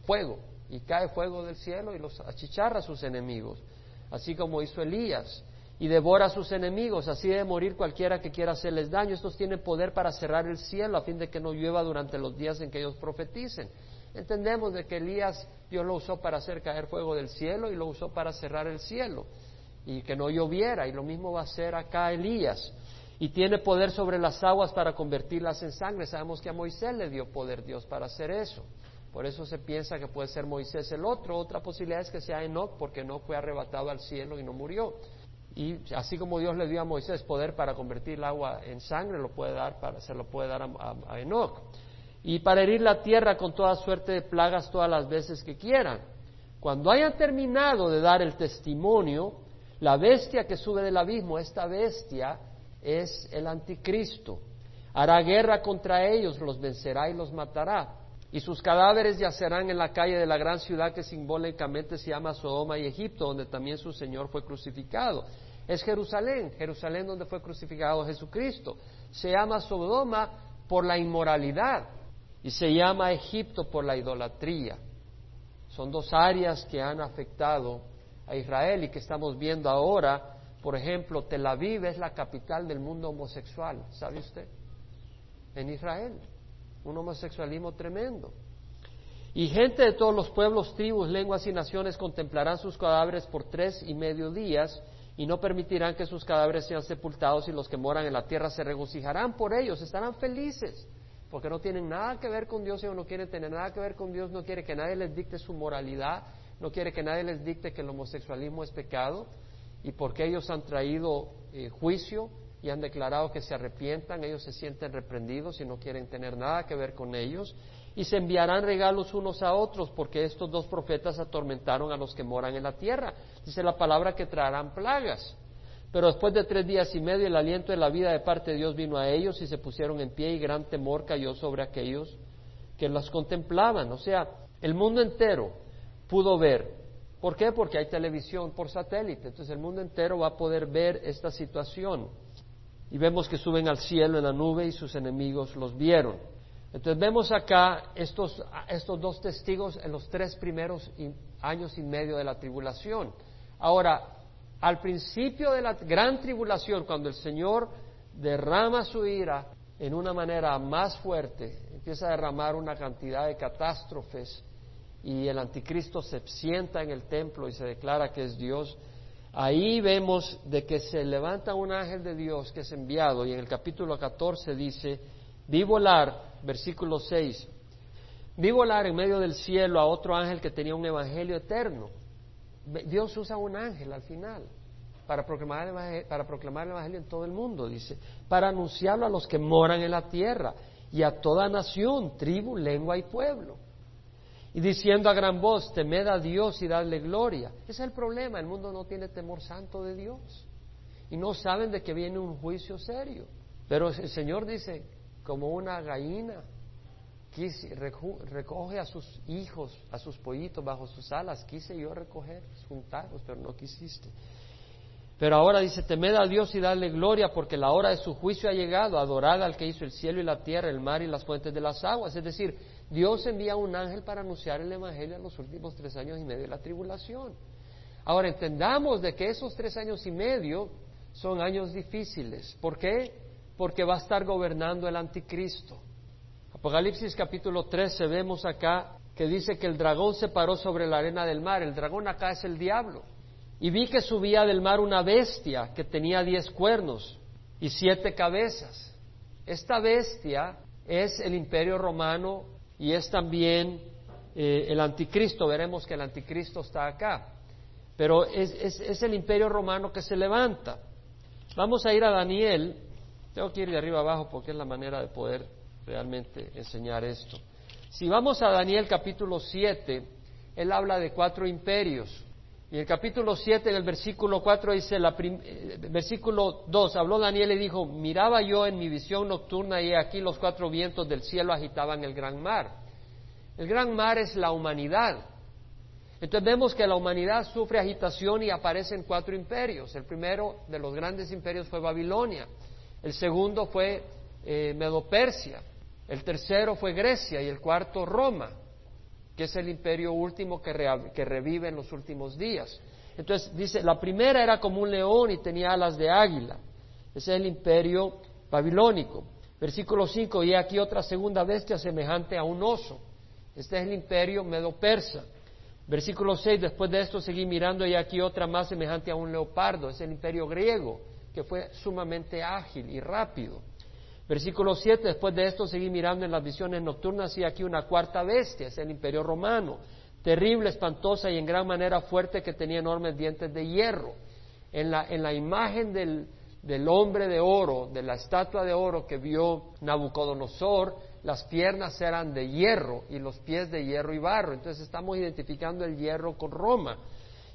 fuego. Y cae fuego del cielo y los achicharra a sus enemigos. Así como hizo Elías y devora a sus enemigos, así debe morir cualquiera que quiera hacerles daño. Estos tienen poder para cerrar el cielo a fin de que no llueva durante los días en que ellos profeticen. Entendemos de que Elías Dios lo usó para hacer caer fuego del cielo y lo usó para cerrar el cielo y que no lloviera y lo mismo va a hacer acá Elías. Y tiene poder sobre las aguas para convertirlas en sangre. Sabemos que a Moisés le dio poder Dios para hacer eso. Por eso se piensa que puede ser Moisés el otro. Otra posibilidad es que sea Enoch, porque Enoch fue arrebatado al cielo y no murió. Y así como Dios le dio a Moisés poder para convertir el agua en sangre, lo puede dar para, se lo puede dar a, Enoch. Y para herir la tierra con toda suerte de plagas todas las veces que quieran. Cuando hayan terminado de dar el testimonio, la bestia que sube del abismo, esta bestia es el anticristo. Hará guerra contra ellos, los vencerá y los matará. Y sus cadáveres yacerán en la calle de la gran ciudad que simbólicamente se llama Sodoma y Egipto, donde también su Señor fue crucificado es Jerusalén, Jerusalén donde fue crucificado Jesucristo. Se llama Sodoma por la inmoralidad y se llama Egipto por la idolatría. Son dos áreas que han afectado a Israel y que estamos viendo ahora. Por ejemplo, Tel Aviv es la capital del mundo homosexual, ¿sabe usted? En Israel, un homosexualismo tremendo. Y gente de todos los pueblos, tribus, lenguas y naciones contemplarán sus cadáveres por tres y medio días y no permitirán que sus cadáveres sean sepultados y los que moran en la tierra se regocijarán por ellos, estarán felices, porque no tienen nada que ver con Dios y no quieren tener nada que ver con Dios, no quiere que nadie les dicte su moralidad, no quiere que nadie les dicte que el homosexualismo es pecado y porque ellos han traído eh, juicio y han declarado que se arrepientan, ellos se sienten reprendidos y no quieren tener nada que ver con ellos y se enviarán regalos unos a otros, porque estos dos profetas atormentaron a los que moran en la tierra. Dice la palabra que traerán plagas. Pero después de tres días y medio el aliento de la vida de parte de Dios vino a ellos y se pusieron en pie y gran temor cayó sobre aquellos que las contemplaban. O sea, el mundo entero pudo ver. ¿Por qué? Porque hay televisión por satélite. Entonces el mundo entero va a poder ver esta situación. Y vemos que suben al cielo en la nube y sus enemigos los vieron. Entonces vemos acá estos, estos dos testigos en los tres primeros años y medio de la tribulación. Ahora, al principio de la gran tribulación, cuando el Señor derrama su ira en una manera más fuerte, empieza a derramar una cantidad de catástrofes y el anticristo se sienta en el templo y se declara que es Dios, ahí vemos de que se levanta un ángel de Dios que es enviado y en el capítulo 14 dice, vi volar versículo 6. Vi volar en medio del cielo a otro ángel que tenía un evangelio eterno. Dios usa un ángel al final para proclamar, el evangelio, para proclamar el evangelio en todo el mundo, dice, para anunciarlo a los que moran en la tierra y a toda nación, tribu, lengua y pueblo. Y diciendo a gran voz, temed a Dios y dadle gloria. Ese es el problema, el mundo no tiene temor santo de Dios. Y no saben de que viene un juicio serio. Pero el Señor dice, como una gallina recoge a sus hijos, a sus pollitos bajo sus alas. Quise yo recoger, juntarlos, pero no quisiste. Pero ahora dice, temed a Dios y dale gloria, porque la hora de su juicio ha llegado, adorad al que hizo el cielo y la tierra, el mar y las fuentes de las aguas. Es decir, Dios envía un ángel para anunciar el Evangelio en los últimos tres años y medio de la tribulación. Ahora entendamos de que esos tres años y medio son años difíciles. ¿Por qué? porque va a estar gobernando el anticristo. Apocalipsis capítulo 13 vemos acá que dice que el dragón se paró sobre la arena del mar. El dragón acá es el diablo. Y vi que subía del mar una bestia que tenía diez cuernos y siete cabezas. Esta bestia es el imperio romano y es también eh, el anticristo. Veremos que el anticristo está acá. Pero es, es el imperio romano que se levanta. Vamos a ir a Daniel tengo que ir de arriba abajo porque es la manera de poder realmente enseñar esto. Si vamos a Daniel capítulo 7, él habla de cuatro imperios. Y el capítulo 7, en el versículo 4 dice, la eh, versículo 2, habló Daniel y dijo, miraba yo en mi visión nocturna y aquí los cuatro vientos del cielo agitaban el gran mar. El gran mar es la humanidad. Entonces vemos que la humanidad sufre agitación y aparecen cuatro imperios. El primero de los grandes imperios fue Babilonia. El segundo fue eh, Medopersia. El tercero fue Grecia y el cuarto Roma, que es el imperio último que, revive en los últimos días. Entonces dice, la primera era como un león y tenía alas de águila. Ese es el imperio babilónico. Versículo 5, y aquí otra segunda bestia semejante a un oso. Este es el imperio medo-persa. Versículo 6, después de esto seguí mirando y aquí otra más semejante a un leopardo. Es el imperio griego que fue sumamente ágil y rápido. Versículo 7, después de esto seguí mirando en las visiones nocturnas y aquí una cuarta bestia, es el imperio romano, terrible, espantosa y en gran manera fuerte que tenía enormes dientes de hierro. En la, en la imagen del, del hombre de oro, de la estatua de oro que vio Nabucodonosor, las piernas eran de hierro y los pies de hierro y barro. Entonces estamos identificando el hierro con Roma.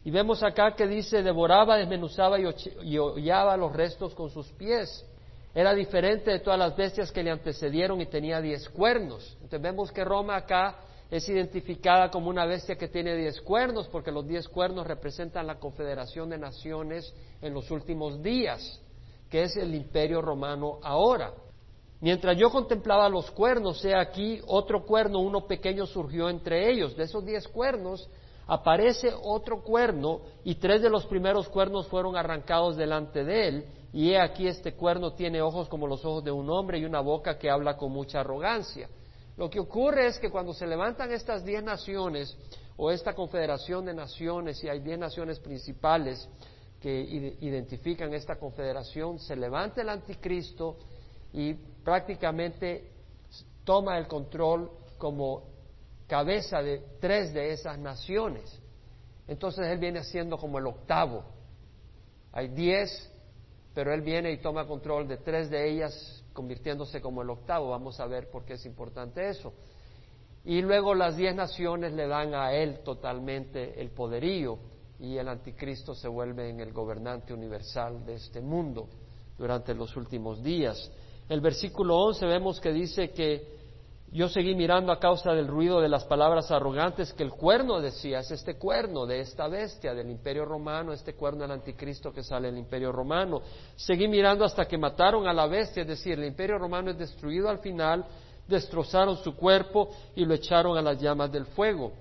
Y vemos acá que dice, devoraba, desmenuzaba y hollaba los restos con sus pies. Era diferente de todas las bestias que le antecedieron y tenía diez cuernos. Entonces vemos que Roma acá es identificada como una bestia que tiene diez cuernos, porque los diez cuernos representan la confederación de naciones en los últimos días, que es el imperio romano ahora. Mientras yo contemplaba los cuernos, he aquí otro cuerno, uno pequeño surgió entre ellos. De esos diez cuernos aparece otro cuerno y tres de los primeros cuernos fueron arrancados delante de él. Y he aquí este cuerno tiene ojos como los ojos de un hombre y una boca que habla con mucha arrogancia. Lo que ocurre es que cuando se levantan estas diez naciones o esta confederación de naciones y hay diez naciones principales que identifican esta confederación, se levanta el anticristo y prácticamente toma el control como cabeza de tres de esas naciones. Entonces él viene siendo como el octavo. Hay diez, pero él viene y toma control de tres de ellas, convirtiéndose como el octavo. Vamos a ver por qué es importante eso. Y luego las diez naciones le dan a él totalmente el poderío y el anticristo se vuelve en el gobernante universal de este mundo durante los últimos días el versículo 11 vemos que dice que yo seguí mirando a causa del ruido de las palabras arrogantes que el cuerno decía, es este cuerno de esta bestia del imperio romano, este cuerno del anticristo que sale del imperio romano. Seguí mirando hasta que mataron a la bestia, es decir, el imperio romano es destruido al final, destrozaron su cuerpo y lo echaron a las llamas del fuego.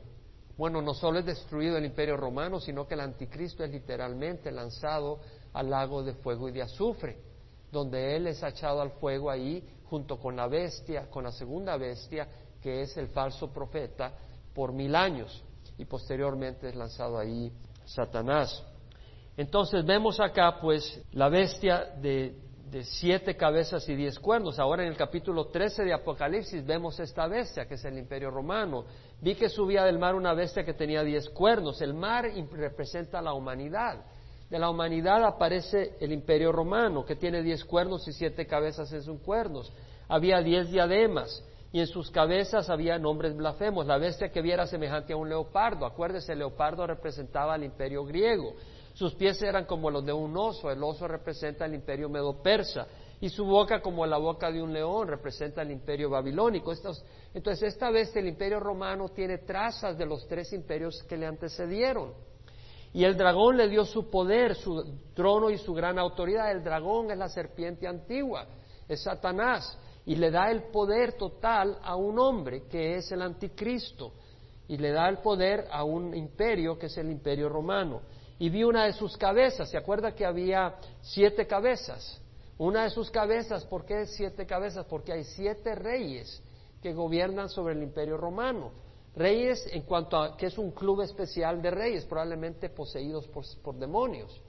Bueno, no solo es destruido el imperio romano, sino que el anticristo es literalmente lanzado al lago de fuego y de azufre donde Él es echado al fuego ahí junto con la bestia, con la segunda bestia, que es el falso profeta, por mil años. Y posteriormente es lanzado ahí Satanás. Entonces vemos acá pues la bestia de, de, siete cabezas y diez cuernos. Ahora en el capítulo 13 de Apocalipsis vemos esta bestia que es el imperio romano. Vi que subía del mar una bestia que tenía diez cuernos. El mar representa a la humanidad de la humanidad aparece el imperio romano, que tiene diez cuernos y siete cabezas en sus cuernos. Había diez diademas y en sus cabezas había nombres blasfemos. La bestia que viera semejante a un leopardo. Acuérdese, el leopardo representaba al imperio griego. Sus pies eran como los de un oso. El oso representa el imperio medo-persa. Y su boca como la boca de un león representa el imperio babilónico. entonces, esta bestia, el imperio romano, tiene trazas de los tres imperios que le antecedieron. Y el dragón le dio su poder, su trono y su gran autoridad. El dragón es la serpiente antigua, es Satanás, y le da el poder total a un hombre que es el anticristo, y le da el poder a un imperio que es el imperio romano. Y vi una de sus cabezas, ¿se acuerda que había siete cabezas? Una de sus cabezas, ¿por qué siete cabezas? Porque hay siete reyes que gobiernan sobre el imperio romano. Reyes en cuanto a que es un club especial de reyes, probablemente poseídos por, demonios.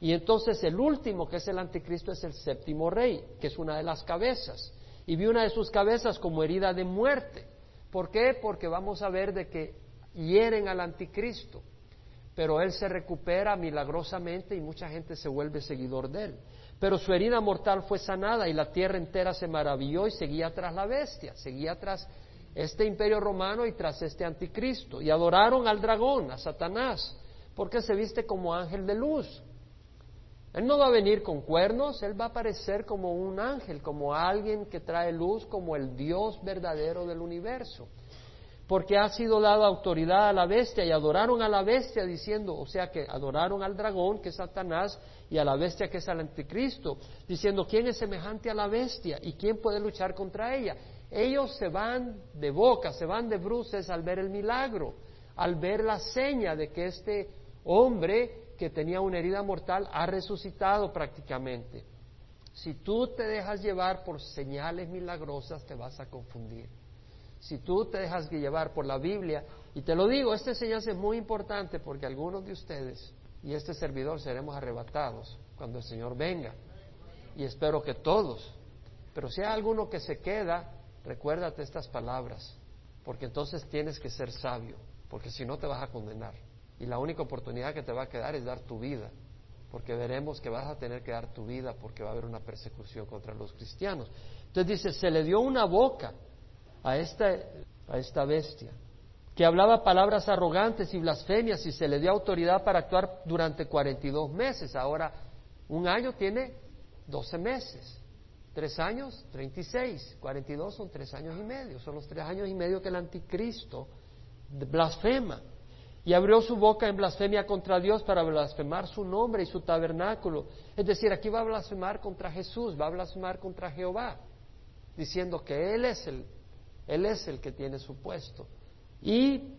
Y entonces el último, que es el anticristo, es el séptimo rey, que es una de las cabezas. Y vi una de sus cabezas como herida de muerte. ¿Por qué? Porque vamos a ver de que hieren al anticristo, pero él se recupera milagrosamente y mucha gente se vuelve seguidor de él. Pero su herida mortal fue sanada y la tierra entera se maravilló y seguía tras la bestia, seguía tras este imperio romano y tras este anticristo. Y adoraron al dragón, a Satanás, porque se viste como ángel de luz. Él no va a venir con cuernos, él va a aparecer como un ángel, como alguien que trae luz, como el Dios verdadero del universo. Porque ha sido dada autoridad a la bestia y adoraron a la bestia diciendo, o sea que adoraron al dragón que es Satanás y a la bestia que es el anticristo, diciendo, ¿quién es semejante a la bestia y quién puede luchar contra ella? Ellos se van de boca, se van de bruces al ver el milagro, al ver la seña de que este hombre que tenía una herida mortal ha resucitado prácticamente. Si tú te dejas llevar por señales milagrosas, te vas a confundir. Si tú te dejas llevar por la Biblia, y te lo digo, esta enseñanza es muy importante porque algunos de ustedes y este servidor seremos arrebatados cuando el Señor venga. Y espero que todos. Pero si hay alguno que se queda, recuérdate estas palabras, porque entonces tienes que ser sabio, porque si no te vas a condenar. Y la única oportunidad que te va a quedar es dar tu vida, porque veremos que vas a tener que dar tu vida porque va a haber una persecución contra los cristianos. Entonces dice, se le dio una boca a esta, a esta bestia, que hablaba palabras arrogantes y blasfemias y se le dio autoridad para actuar durante 42 meses. Ahora, un año tiene 12 meses. Tres años, treinta y seis. Cuarenta y dos son tres años y medio. Son los tres años y medio que el anticristo blasfema. Y abrió su boca en blasfemia contra Dios para blasfemar su nombre y su tabernáculo. Es decir, aquí va a blasfemar contra Jesús, va a blasfemar contra Jehová. diciendo que Él es el, Él es el que tiene su puesto. Y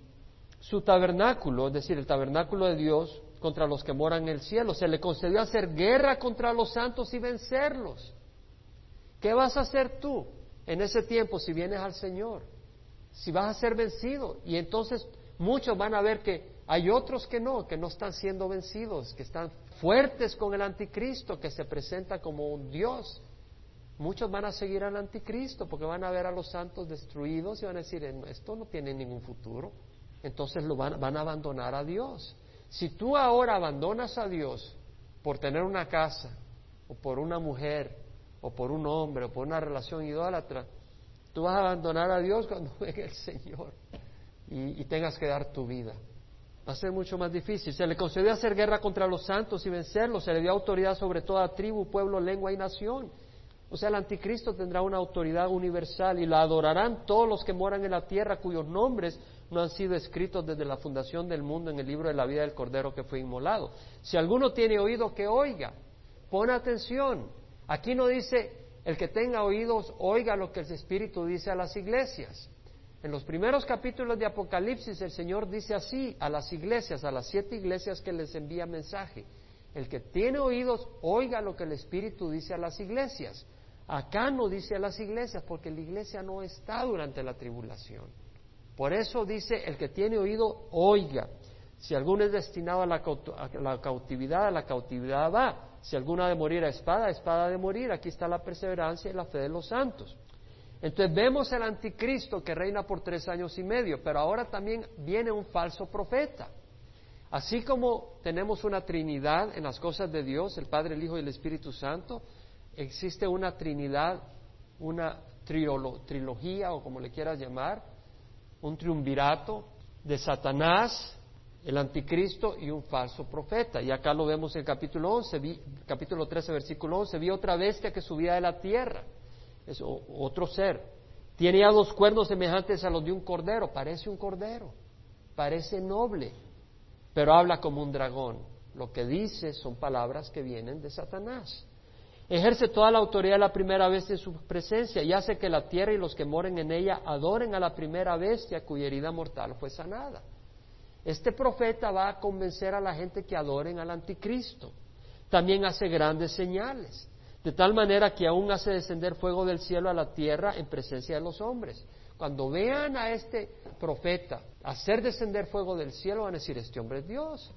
su tabernáculo, es decir, el tabernáculo de Dios contra los que moran en el cielo, se le concedió hacer guerra contra los santos y vencerlos. ¿Qué vas a hacer tú en ese tiempo si vienes al Señor? Si vas a ser vencido. Y entonces muchos van a ver que hay otros que no, que no están siendo vencidos, que están fuertes con el anticristo, que se presenta como un Dios. Muchos van a seguir al anticristo porque van a ver a los santos destruidos y van a decir, esto no tiene ningún futuro. Entonces lo van, van a abandonar a Dios. Si tú ahora abandonas a Dios por tener una casa, o por una mujer, o por un hombre, o por una relación idólatra, tú vas a abandonar a Dios cuando venga el Señor y, tengas que dar tu vida va a ser mucho más difícil. Se le concedió hacer guerra contra los santos y vencerlos, se le dio autoridad sobre toda tribu, pueblo, lengua y nación. O sea, el anticristo tendrá una autoridad universal y la adorarán todos los que moran en la tierra cuyos nombres no han sido escritos desde la fundación del mundo en el libro de la vida del Cordero que fue inmolado. Si alguno tiene oído, que oiga. Pon atención. Aquí no dice el que tenga oídos, oiga lo que el Espíritu dice a las iglesias. En los primeros capítulos de Apocalipsis el Señor dice así a las iglesias, a las siete iglesias que les envía mensaje. El que tiene oídos, oiga lo que el Espíritu dice a las iglesias. Acá no dice a las iglesias porque la iglesia no está durante la tribulación. Por eso dice, el que tiene oído, oiga. Si alguno es destinado a la, cautividad, a la cautividad va. Si alguno ha de morir a espada, a espada de morir. Aquí está la perseverancia y la fe de los santos. Entonces vemos el anticristo que reina por tres años y medio, pero ahora también viene un falso profeta. Así como tenemos una Trinidad en las cosas de Dios, el Padre, el Hijo y el Espíritu Santo, existe una Trinidad, una trilogía o como le quieras llamar, un triunvirato de Satanás, el anticristo y un falso profeta. Y acá lo vemos en capítulo 11, capítulo 13, versículo 11, vi otra bestia que subía de la tierra es otro ser. Tiene ya dos cuernos semejantes a los de un cordero, parece un cordero, parece noble, pero habla como un dragón. Lo que dice son palabras que vienen de Satanás. Ejerce toda la autoridad la primera vez en su presencia y hace que la tierra y los que moren en ella adoren a la primera bestia cuya herida mortal fue sanada. Este profeta va a convencer a la gente que adoren al anticristo. También hace grandes señales de tal manera que aún hace descender fuego del cielo a la tierra en presencia de los hombres. Cuando vean a este profeta hacer descender fuego del cielo, van a decir, este hombre es Dios.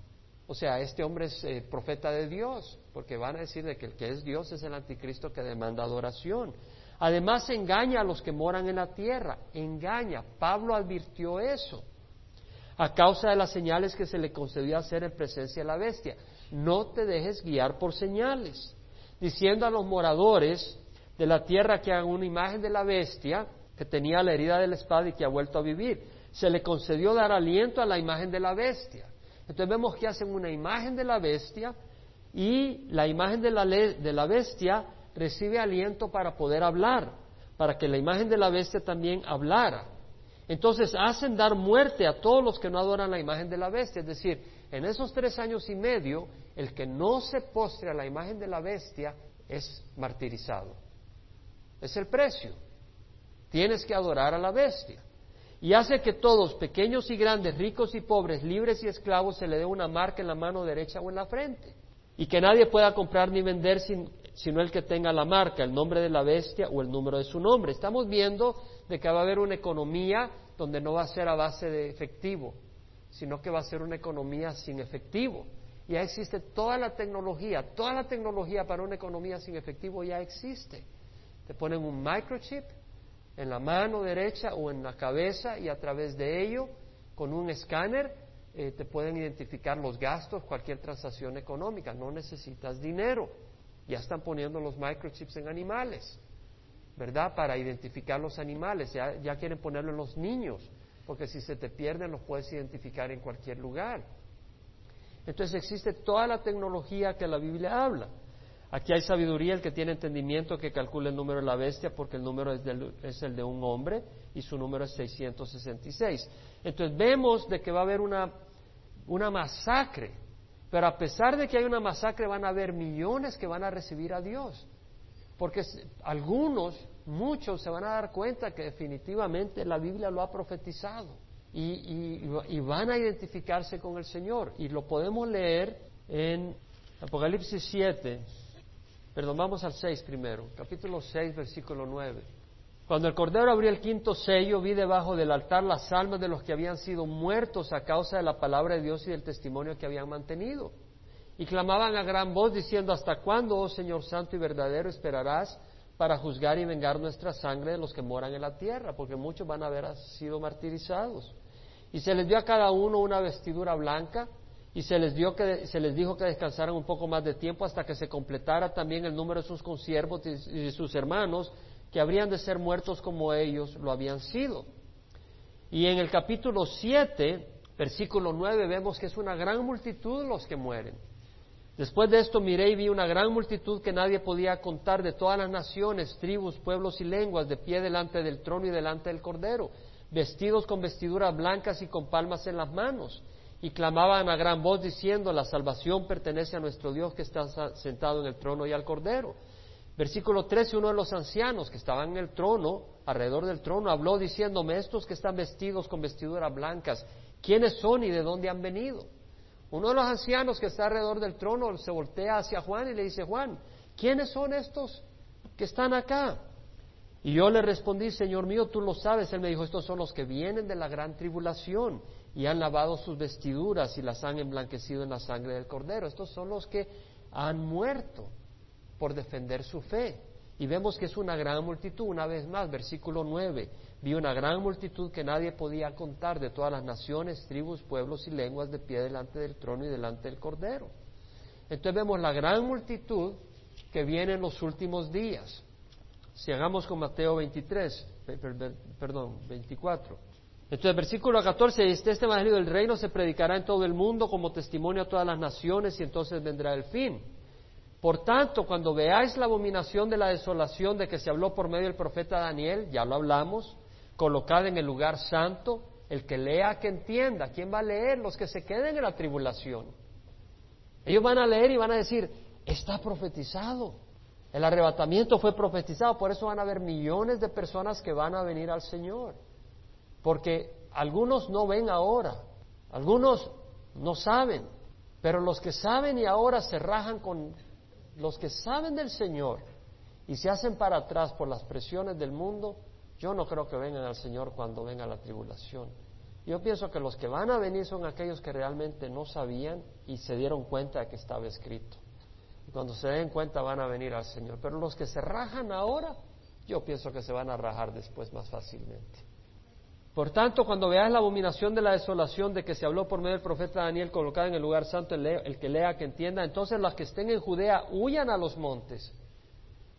O sea, este hombre es eh, profeta de Dios, porque van a decir de que el que es Dios es el anticristo que demanda adoración. Además, engaña a los que moran en la tierra, engaña. Pablo advirtió eso a causa de las señales que se le concedió hacer en presencia de la bestia. No te dejes guiar por señales diciendo a los moradores de la tierra que hagan una imagen de la bestia que tenía la herida de la espada y que ha vuelto a vivir. Se le concedió dar aliento a la imagen de la bestia. Entonces vemos que hacen una imagen de la bestia y la imagen de la, de la bestia recibe aliento para poder hablar, para que la imagen de la bestia también hablara. Entonces hacen dar muerte a todos los que no adoran la imagen de la bestia, es decir, en esos tres años y medio, el que no se postre a la imagen de la bestia es martirizado. Es el precio. Tienes que adorar a la bestia. Y hace que todos, pequeños y grandes, ricos y pobres, libres y esclavos, se le dé una marca en la mano derecha o en la frente. Y que nadie pueda comprar ni vender sin, sino el que tenga la marca, el nombre de la bestia o el número de su nombre. Estamos viendo de que va a haber una economía donde no va a ser a base de efectivo, sino que va a ser una economía sin efectivo. Ya existe toda la tecnología, toda la tecnología para una economía sin efectivo ya existe. Te ponen un microchip en la mano derecha o en la cabeza y a través de ello, con un escáner, eh, te pueden identificar los gastos, cualquier transacción económica. No necesitas dinero. Ya están poniendo los microchips en animales, ¿verdad? Para identificar los animales. Ya, quieren ponerlo en los niños porque si se te pierden los puedes identificar en cualquier lugar. Entonces existe toda la tecnología que la Biblia habla. Aquí hay sabiduría, el que tiene entendimiento que calcule el número de la bestia, porque el número es, el de un hombre y su número es 666. Entonces vemos de que va a haber una, una masacre, pero a pesar de que hay una masacre van a haber millones que van a recibir a Dios. Porque algunos, muchos se van a dar cuenta que definitivamente la Biblia lo ha profetizado y, van a identificarse con el Señor. Y lo podemos leer en Apocalipsis 7, perdón, vamos al 6 primero, capítulo 6, versículo 9. Cuando el Cordero abrió el quinto sello, vi debajo del altar las almas de los que habían sido muertos a causa de la palabra de Dios y del testimonio que habían mantenido. Y clamaban a gran voz diciendo, ¿hasta cuándo, oh Señor Santo y verdadero, esperarás para juzgar y vengar nuestra sangre de los que moran en la tierra? Porque muchos van a haber sido martirizados. Y se les dio a cada uno una vestidura blanca y se les, dio que, se les dijo que descansaran un poco más de tiempo hasta que se completara también el número de sus consiervos y de sus hermanos que habrían de ser muertos como ellos lo habían sido. Y en el capítulo 7, versículo 9, vemos que es una gran multitud los que mueren. Después de esto miré y vi una gran multitud que nadie podía contar de todas las naciones, tribus, pueblos y lenguas, de pie delante del trono y delante del Cordero, vestidos con vestiduras blancas y con palmas en las manos, y clamaban a gran voz diciendo, la salvación pertenece a nuestro Dios que está sentado en el trono y al Cordero. Versículo 13, uno de los ancianos que estaban en el trono, alrededor del trono, habló diciéndome, estos que están vestidos con vestiduras blancas, ¿quiénes son y de dónde han venido? Uno de los ancianos que está alrededor del trono se voltea hacia Juan y le dice, Juan, ¿quiénes son estos que están acá? Y yo le respondí, Señor mío, tú lo sabes. Él me dijo, estos son los que vienen de la gran tribulación y han lavado sus vestiduras y las han emblanquecido en la sangre del cordero. Estos son los que han muerto por defender su fe. Y vemos que es una gran multitud, una vez más, versículo 9, vi una gran multitud que nadie podía contar de todas las naciones, tribus, pueblos y lenguas de pie delante del trono y delante del Cordero. Entonces vemos la gran multitud que viene en los últimos días. Si hagamos con Mateo 23, perdón, 24. Entonces, versículo 14, este, este Evangelio del Reino se predicará en todo el mundo como testimonio a todas las naciones y entonces vendrá el fin. Por tanto, cuando veáis la abominación de la desolación de que se habló por medio del profeta Daniel, ya lo hablamos, colocada en el lugar santo, el que lea, que entienda. ¿Quién va a leer? Los que se queden en la tribulación. Ellos van a leer y van a decir, está profetizado. El arrebatamiento fue profetizado, por eso van a haber millones de personas que van a venir al Señor. Porque algunos no ven ahora, algunos no saben, pero los que saben y ahora se rajan con los que saben del Señor y se hacen para atrás por las presiones del mundo, yo no creo que vengan al Señor cuando venga la tribulación. Yo pienso que los que van a venir son aquellos que realmente no sabían y se dieron cuenta de que estaba escrito. Y cuando se den cuenta van a venir al Señor. Pero los que se rajan ahora, yo pienso que se van a rajar después más fácilmente. Por tanto, cuando veas la abominación de la desolación de que se habló por medio del profeta Daniel colocada en el lugar santo, el, que lea, que entienda, entonces los que estén en Judea huyan a los montes.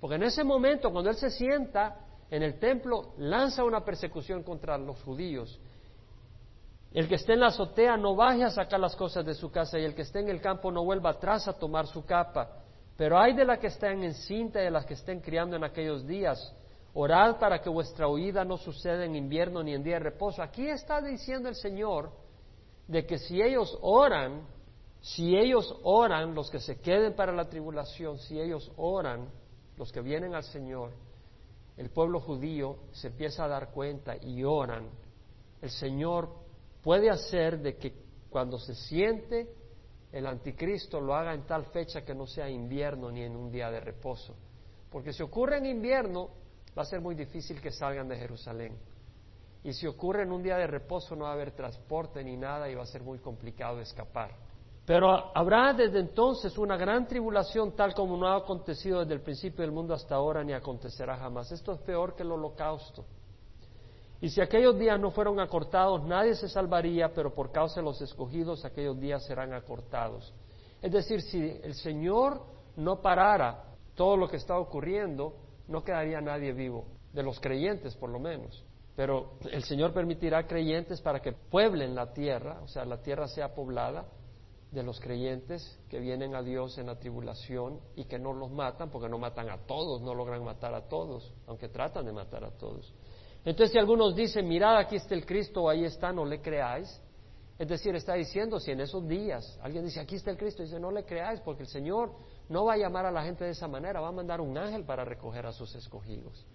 Porque en ese momento, cuando él se sienta en el templo, lanza una persecución contra los judíos. El que esté en la azotea no baje a sacar las cosas de su casa y el que esté en el campo no vuelva atrás a tomar su capa. Pero hay de las que estén en cinta y de las que estén criando en aquellos días Orad para que vuestra huida no suceda en invierno ni en día de reposo. Aquí está diciendo el Señor de que si ellos oran, si ellos oran, los que se queden para la tribulación, si ellos oran, los que vienen al Señor, el pueblo judío se empieza a dar cuenta y oran. El Señor puede hacer de que cuando se siente el anticristo lo haga en tal fecha que no sea invierno ni en un día de reposo. Porque si ocurre en invierno, va a ser muy difícil que salgan de Jerusalén. Y si ocurre en un día de reposo no va a haber transporte ni nada y va a ser muy complicado escapar. Pero habrá desde entonces una gran tribulación tal como no ha acontecido desde el principio del mundo hasta ahora ni acontecerá jamás. Esto es peor que el holocausto. Y si aquellos días no fueron acortados, nadie se salvaría, pero por causa de los escogidos aquellos días serán acortados. Es decir, si el Señor no parara todo lo que está ocurriendo, no quedaría nadie vivo, de los creyentes por lo menos. Pero el Señor permitirá creyentes para que pueblen la tierra, o sea, la tierra sea poblada de los creyentes que vienen a Dios en la tribulación y que no los matan, porque no matan a todos, no logran matar a todos, aunque tratan de matar a todos. Entonces, si algunos dicen, mirad, aquí está el Cristo, ahí está, no le creáis. Es decir, está diciendo, si en esos días alguien dice, aquí está el Cristo, dice, no le creáis, porque el Señor no va a llamar a la gente de esa manera, va a mandar un ángel para recoger a sus escogidos.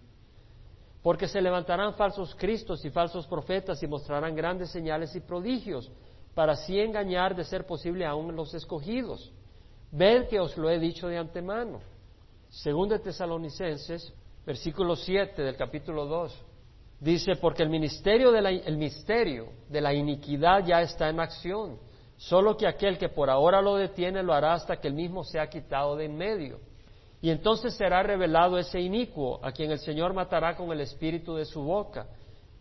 Porque se levantarán falsos cristos y falsos profetas y mostrarán grandes señales y prodigios, para así engañar, de ser posible, aún los escogidos. Ved que os lo he dicho de antemano. Según de Tesalonicenses, versículo 7 del capítulo 2, dice, porque el, ministerio el misterio de la iniquidad ya está en acción, solo que aquel que por ahora lo detiene lo hará hasta que el mismo sea quitado de en medio. Y entonces será revelado ese inicuo, a quien el Señor matará con el espíritu de su boca.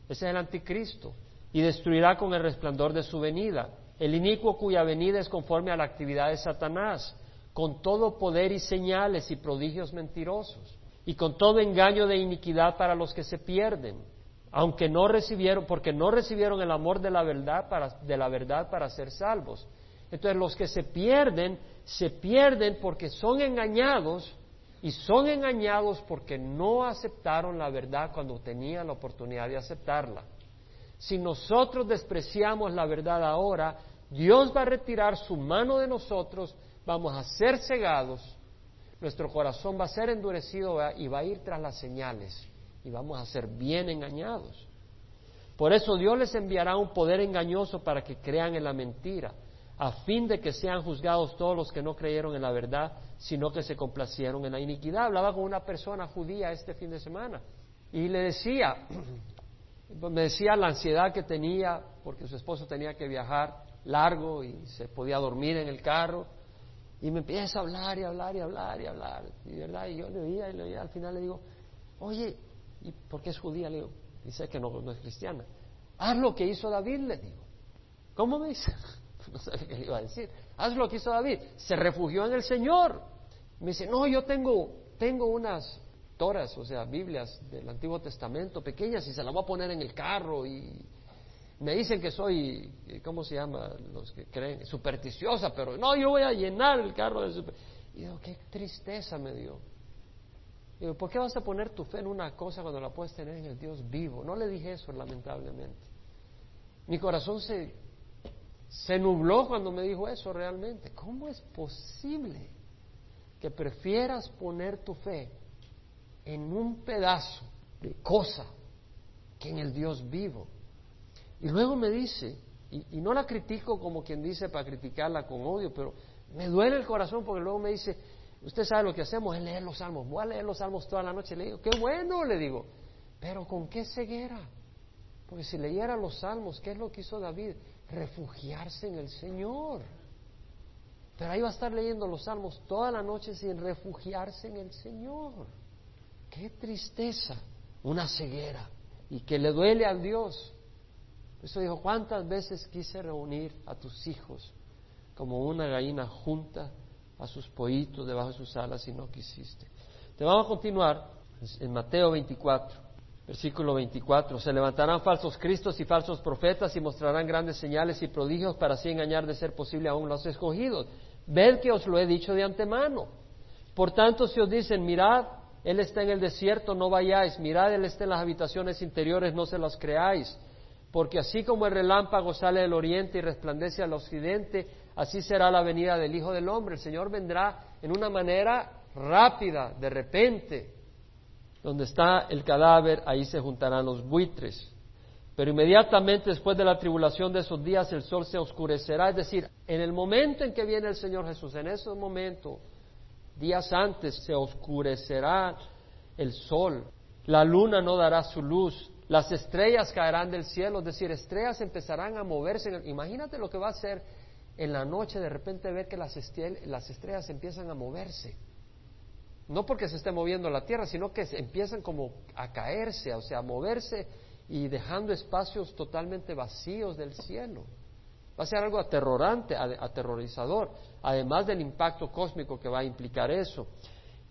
Ese es el anticristo. Y destruirá con el resplandor de su venida. El inicuo cuya venida es conforme a la actividad de Satanás, con todo poder y señales y prodigios mentirosos, y con todo engaño de iniquidad para los que se pierden aunque no recibieron, porque no recibieron el amor de la verdad para, de la verdad para ser salvos. Entonces los que se pierden, se pierden porque son engañados y son engañados porque no aceptaron la verdad cuando tenían la oportunidad de aceptarla. Si nosotros despreciamos la verdad ahora, Dios va a retirar su mano de nosotros, vamos a ser cegados, nuestro corazón va a ser endurecido y va a ir tras las señales y vamos a ser bien engañados. Por eso Dios les enviará un poder engañoso para que crean en la mentira, a fin de que sean juzgados todos los que no creyeron en la verdad, sino que se complacieron en la iniquidad. Hablaba con una persona judía este fin de semana y le decía, me decía la ansiedad que tenía porque su esposo tenía que viajar largo y se podía dormir en el carro. Y me empieza a hablar y hablar y hablar y hablar. Y, ¿verdad? y yo le oía y le oía. Al final le digo, oye, ¿Y por qué es judía? Le digo, dice que no, es cristiana. Haz lo que hizo David, le digo. ¿Cómo me dice? No sé qué le iba a decir. Haz lo que hizo David. Se refugió en el Señor. Me dice, no, yo tengo, tengo unas toras, o sea, Biblias del Antiguo Testamento pequeñas y se las voy a poner en el carro y me dicen que soy, ¿cómo se llama? Los que creen, supersticiosa, pero no, yo voy a llenar el carro de super... Y digo, qué tristeza me dio. ¿Por qué vas a poner tu fe en una cosa cuando la puedes tener en el Dios vivo? No le dije eso, lamentablemente. Mi corazón se, se nubló cuando me dijo eso realmente. ¿Cómo es posible que prefieras poner tu fe en un pedazo de cosa que en el Dios vivo? Y luego me dice, y no la critico como quien dice para criticarla con odio, pero me duele el corazón porque luego me dice, Usted sabe lo que hacemos es leer los salmos. Voy a leer los salmos toda la noche. Le digo, qué bueno, le digo. Pero ¿con qué ceguera? Porque si leyera los salmos, ¿qué es lo que hizo David? Refugiarse en el Señor. Pero ahí va a estar leyendo los salmos toda la noche sin refugiarse en el Señor. Qué tristeza, una ceguera y que le duele a Dios. Eso dijo, ¿cuántas veces quise reunir a tus hijos como una gallina junta a sus pollitos debajo de sus alas y no quisiste. Te vamos a continuar en Mateo 24, versículo 24. Se levantarán falsos cristos y falsos profetas y mostrarán grandes señales y prodigios para así engañar de ser posible aún los escogidos. Ved que os lo he dicho de antemano. Por tanto, si os dicen, mirad, Él está en el desierto, no vayáis, mirad, Él está en las habitaciones interiores, no se las creáis. Porque así como el relámpago sale del oriente y resplandece al occidente, así será la venida del Hijo del Hombre. El Señor vendrá en una manera rápida, de repente. Donde está el cadáver, ahí se juntarán los buitres. Pero inmediatamente después de la tribulación de esos días el sol se oscurecerá. Es decir, en el momento en que viene el Señor Jesús, en ese momento, días antes, se oscurecerá el sol. La luna no dará su luz. Las estrellas caerán del cielo. Es decir, estrellas empezarán a moverse. Imagínate lo que va a ser en la noche de repente ver que las, estrellas empiezan a moverse. No porque se esté moviendo la Tierra, sino que empiezan como a caerse, o sea, a moverse y dejando espacios totalmente vacíos del cielo. Va a ser algo aterrorante, aterrorizador, además del impacto cósmico que va a implicar eso.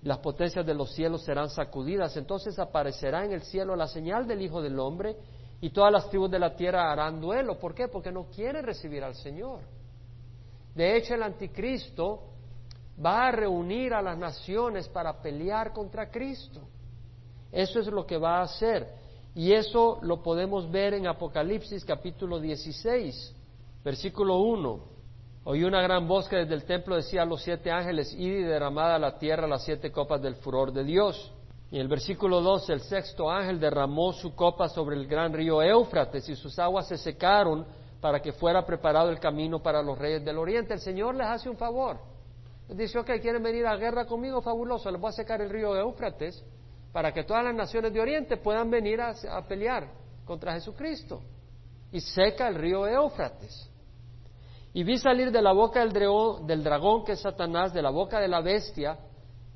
Las potencias de los cielos serán sacudidas, entonces aparecerá en el cielo la señal del Hijo del Hombre y todas las tribus de la tierra harán duelo. ¿Por qué? Porque no quieren recibir al Señor. De hecho, el anticristo va a reunir a las naciones para pelear contra Cristo. Eso es lo que va a hacer. Y eso lo podemos ver en Apocalipsis capítulo 16. Versículo 1. Oí una gran voz que desde el templo decía a los siete ángeles, id y derramada a la tierra las siete copas del furor de Dios. Y en el versículo 2, el sexto ángel derramó su copa sobre el gran río Éufrates y sus aguas se secaron para que fuera preparado el camino para los reyes del oriente. El Señor les hace un favor. Les dice, ok, quieren venir a guerra conmigo, fabuloso, les voy a secar el río Éufrates para que todas las naciones de oriente puedan venir a, pelear contra Jesucristo. Y seca el río Éufrates. Y vi salir de la boca del dragón, del que es Satanás, de la boca de la bestia,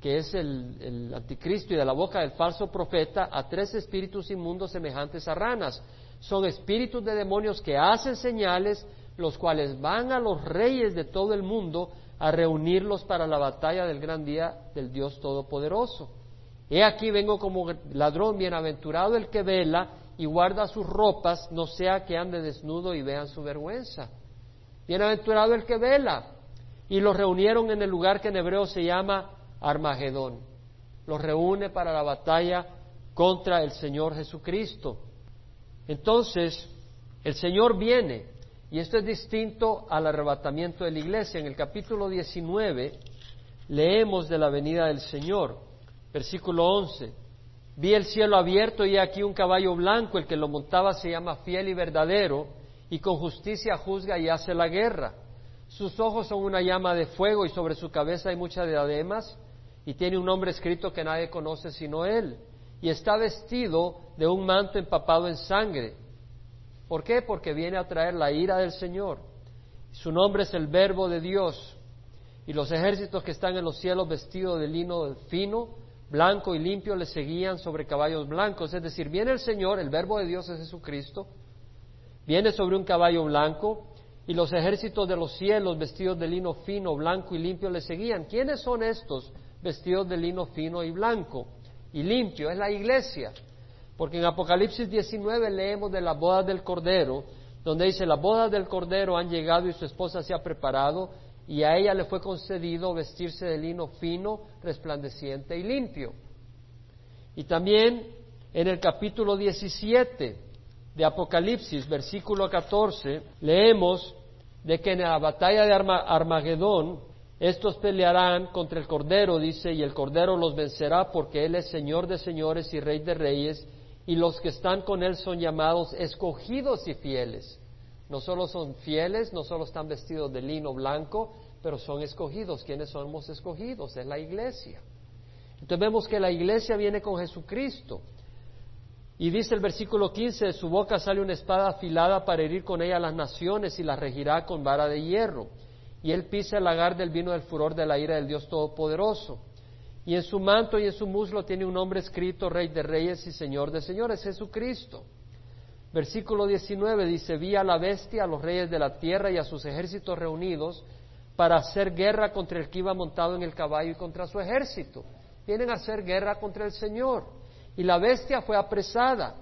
que es el, el, anticristo, y de la boca del falso profeta, a tres espíritus inmundos semejantes a ranas. Son espíritus de demonios que hacen señales, los cuales van a los reyes de todo el mundo a reunirlos para la batalla del gran día del Dios Todopoderoso. He aquí vengo como ladrón, bienaventurado el que vela y guarda sus ropas, no sea que ande desnudo y vean su vergüenza. Bienaventurado el que vela. Y los reunieron en el lugar que en hebreo se llama Armagedón. Los reúne para la batalla contra el Señor Jesucristo. Entonces, el Señor viene, y esto es distinto al arrebatamiento de la iglesia. En el capítulo 19 leemos de la venida del Señor, versículo 11. Vi el cielo abierto y aquí un caballo blanco, el que lo montaba se llama fiel y verdadero y con justicia juzga y hace la guerra. Sus ojos son una llama de fuego y sobre su cabeza hay muchas diademas y tiene un nombre escrito que nadie conoce sino él. Y está vestido de un manto empapado en sangre. ¿Por qué? Porque viene a traer la ira del Señor. Su nombre es el Verbo de Dios. Y los ejércitos que están en los cielos vestidos de lino fino, blanco y limpio le seguían sobre caballos blancos. Es decir, viene el Señor, el Verbo de Dios es Jesucristo, Viene sobre un caballo blanco y los ejércitos de los cielos vestidos de lino fino, blanco y limpio le seguían. ¿Quiénes son estos vestidos de lino fino y blanco y limpio? Es la iglesia. Porque en Apocalipsis 19 leemos de las bodas del Cordero, donde dice, las bodas del Cordero han llegado y su esposa se ha preparado y a ella le fue concedido vestirse de lino fino, resplandeciente y limpio. Y también en el capítulo 17 de Apocalipsis, versículo 14, leemos de que en la batalla de Armagedón estos pelearán contra el Cordero, dice, y el Cordero los vencerá porque Él es Señor de señores y Rey de reyes, y los que están con Él son llamados escogidos y fieles. No solo son fieles, no solo están vestidos de lino blanco, pero son escogidos. ¿Quiénes somos escogidos? Es la iglesia. Entonces vemos que la iglesia viene con Jesucristo. Y dice el versículo 15, de su boca sale una espada afilada para herir con ella a las naciones y las regirá con vara de hierro. Y él pisa el lagar del vino del furor de la ira del Dios Todopoderoso. Y en su manto y en su muslo tiene un nombre escrito, Rey de Reyes y Señor de Señores, Jesucristo. Versículo 19 dice, vi a la bestia, a los reyes de la tierra y a sus ejércitos reunidos para hacer guerra contra el que iba montado en el caballo y contra su ejército. Vienen a hacer guerra contra el Señor. Y la bestia fue apresada,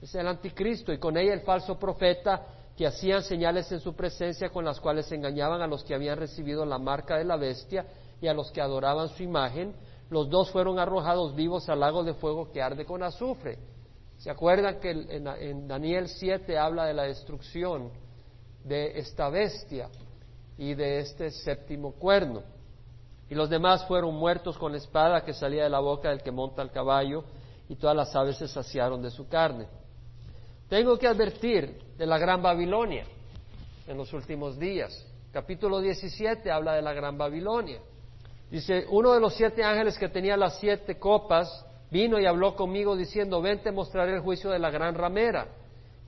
es el anticristo, y con ella el falso profeta que hacían señales en su presencia con las cuales engañaban a los que habían recibido la marca de la bestia y a los que adoraban su imagen. Los dos fueron arrojados vivos al lago de fuego que arde con azufre. ¿Se acuerdan que en, Daniel 7 habla de la destrucción de esta bestia y de este séptimo cuerno? Y los demás fueron muertos con la espada que salía de la boca del que monta el caballo y todas las aves se saciaron de su carne. Tengo que advertir de la gran Babilonia en los últimos días. Capítulo 17 habla de la gran Babilonia. Dice, uno de los siete ángeles que tenía las siete copas vino y habló conmigo diciendo, ven te mostraré el juicio de la gran ramera,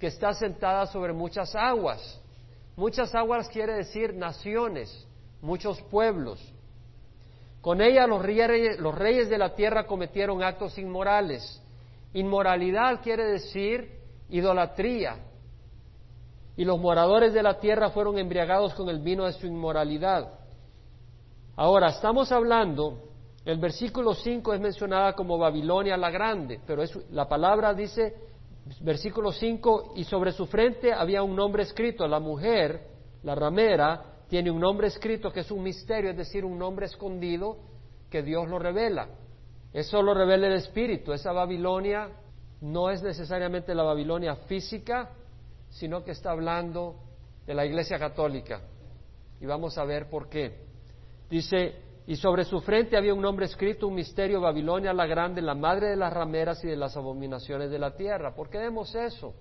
que está sentada sobre muchas aguas. Muchas aguas quiere decir naciones, muchos pueblos. Con ella los reyes, de la tierra cometieron actos inmorales. Inmoralidad quiere decir idolatría. Y los moradores de la tierra fueron embriagados con el vino de su inmoralidad. Ahora, estamos hablando, el versículo 5 es mencionada como Babilonia la Grande, pero la palabra dice, versículo 5, y sobre su frente había un nombre escrito, la mujer, la ramera, tiene un nombre escrito que es un misterio, es decir, un nombre escondido que Dios lo revela. Eso lo revela el Espíritu. Esa Babilonia no es necesariamente la Babilonia física, sino que está hablando de la Iglesia Católica. Y vamos a ver por qué. Dice, y sobre su frente había un nombre escrito, un misterio, Babilonia la grande, la madre de las rameras y de las abominaciones de la tierra. ¿Por qué vemos eso?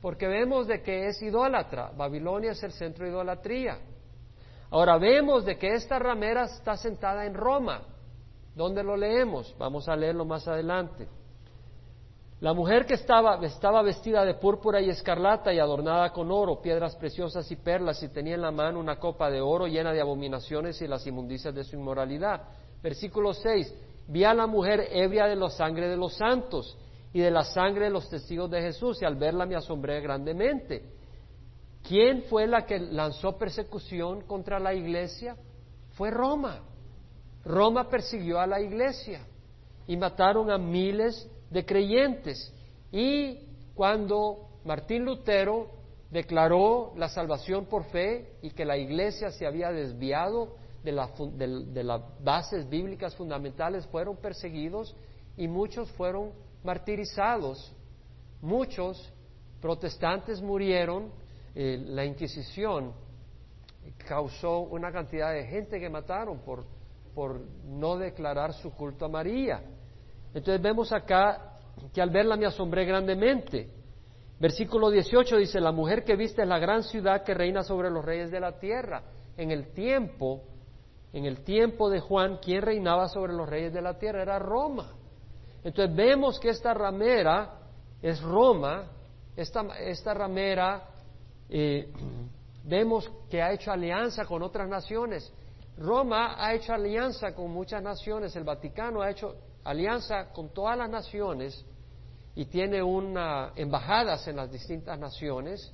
Porque vemos de que es idólatra. Babilonia es el centro de idolatría. Ahora vemos de que esta ramera está sentada en Roma. ¿Dónde lo leemos? Vamos a leerlo más adelante. La mujer que estaba, vestida de púrpura y escarlata y adornada con oro, piedras preciosas y perlas, y tenía en la mano una copa de oro llena de abominaciones y las inmundicias de su inmoralidad. Versículo 6. Vi a la mujer ebria de la sangre de los santos y de la sangre de los testigos de Jesús, y al verla me asombré grandemente. ¿Quién fue la que lanzó persecución contra la iglesia? Fue Roma. Roma persiguió a la iglesia y mataron a miles de creyentes. Y cuando Martín Lutero declaró la salvación por fe y que la iglesia se había desviado de, las bases bíblicas fundamentales, fueron perseguidos y muchos fueron martirizados. Muchos protestantes murieron. Eh, la Inquisición causó una cantidad de gente que mataron por, por no declarar su culto a María. Entonces vemos acá que al verla me asombré grandemente. Versículo 18 dice, la mujer que viste es la gran ciudad que reina sobre los reyes de la tierra. En el tiempo, en el tiempo de Juan, ¿quién reinaba sobre los reyes de la tierra? Era Roma. Entonces vemos que esta ramera es Roma, esta, esta ramera eh, vemos que ha hecho alianza con otras naciones. Roma ha hecho alianza con muchas naciones, el Vaticano ha hecho alianza con todas las naciones y tiene una, embajadas en las distintas naciones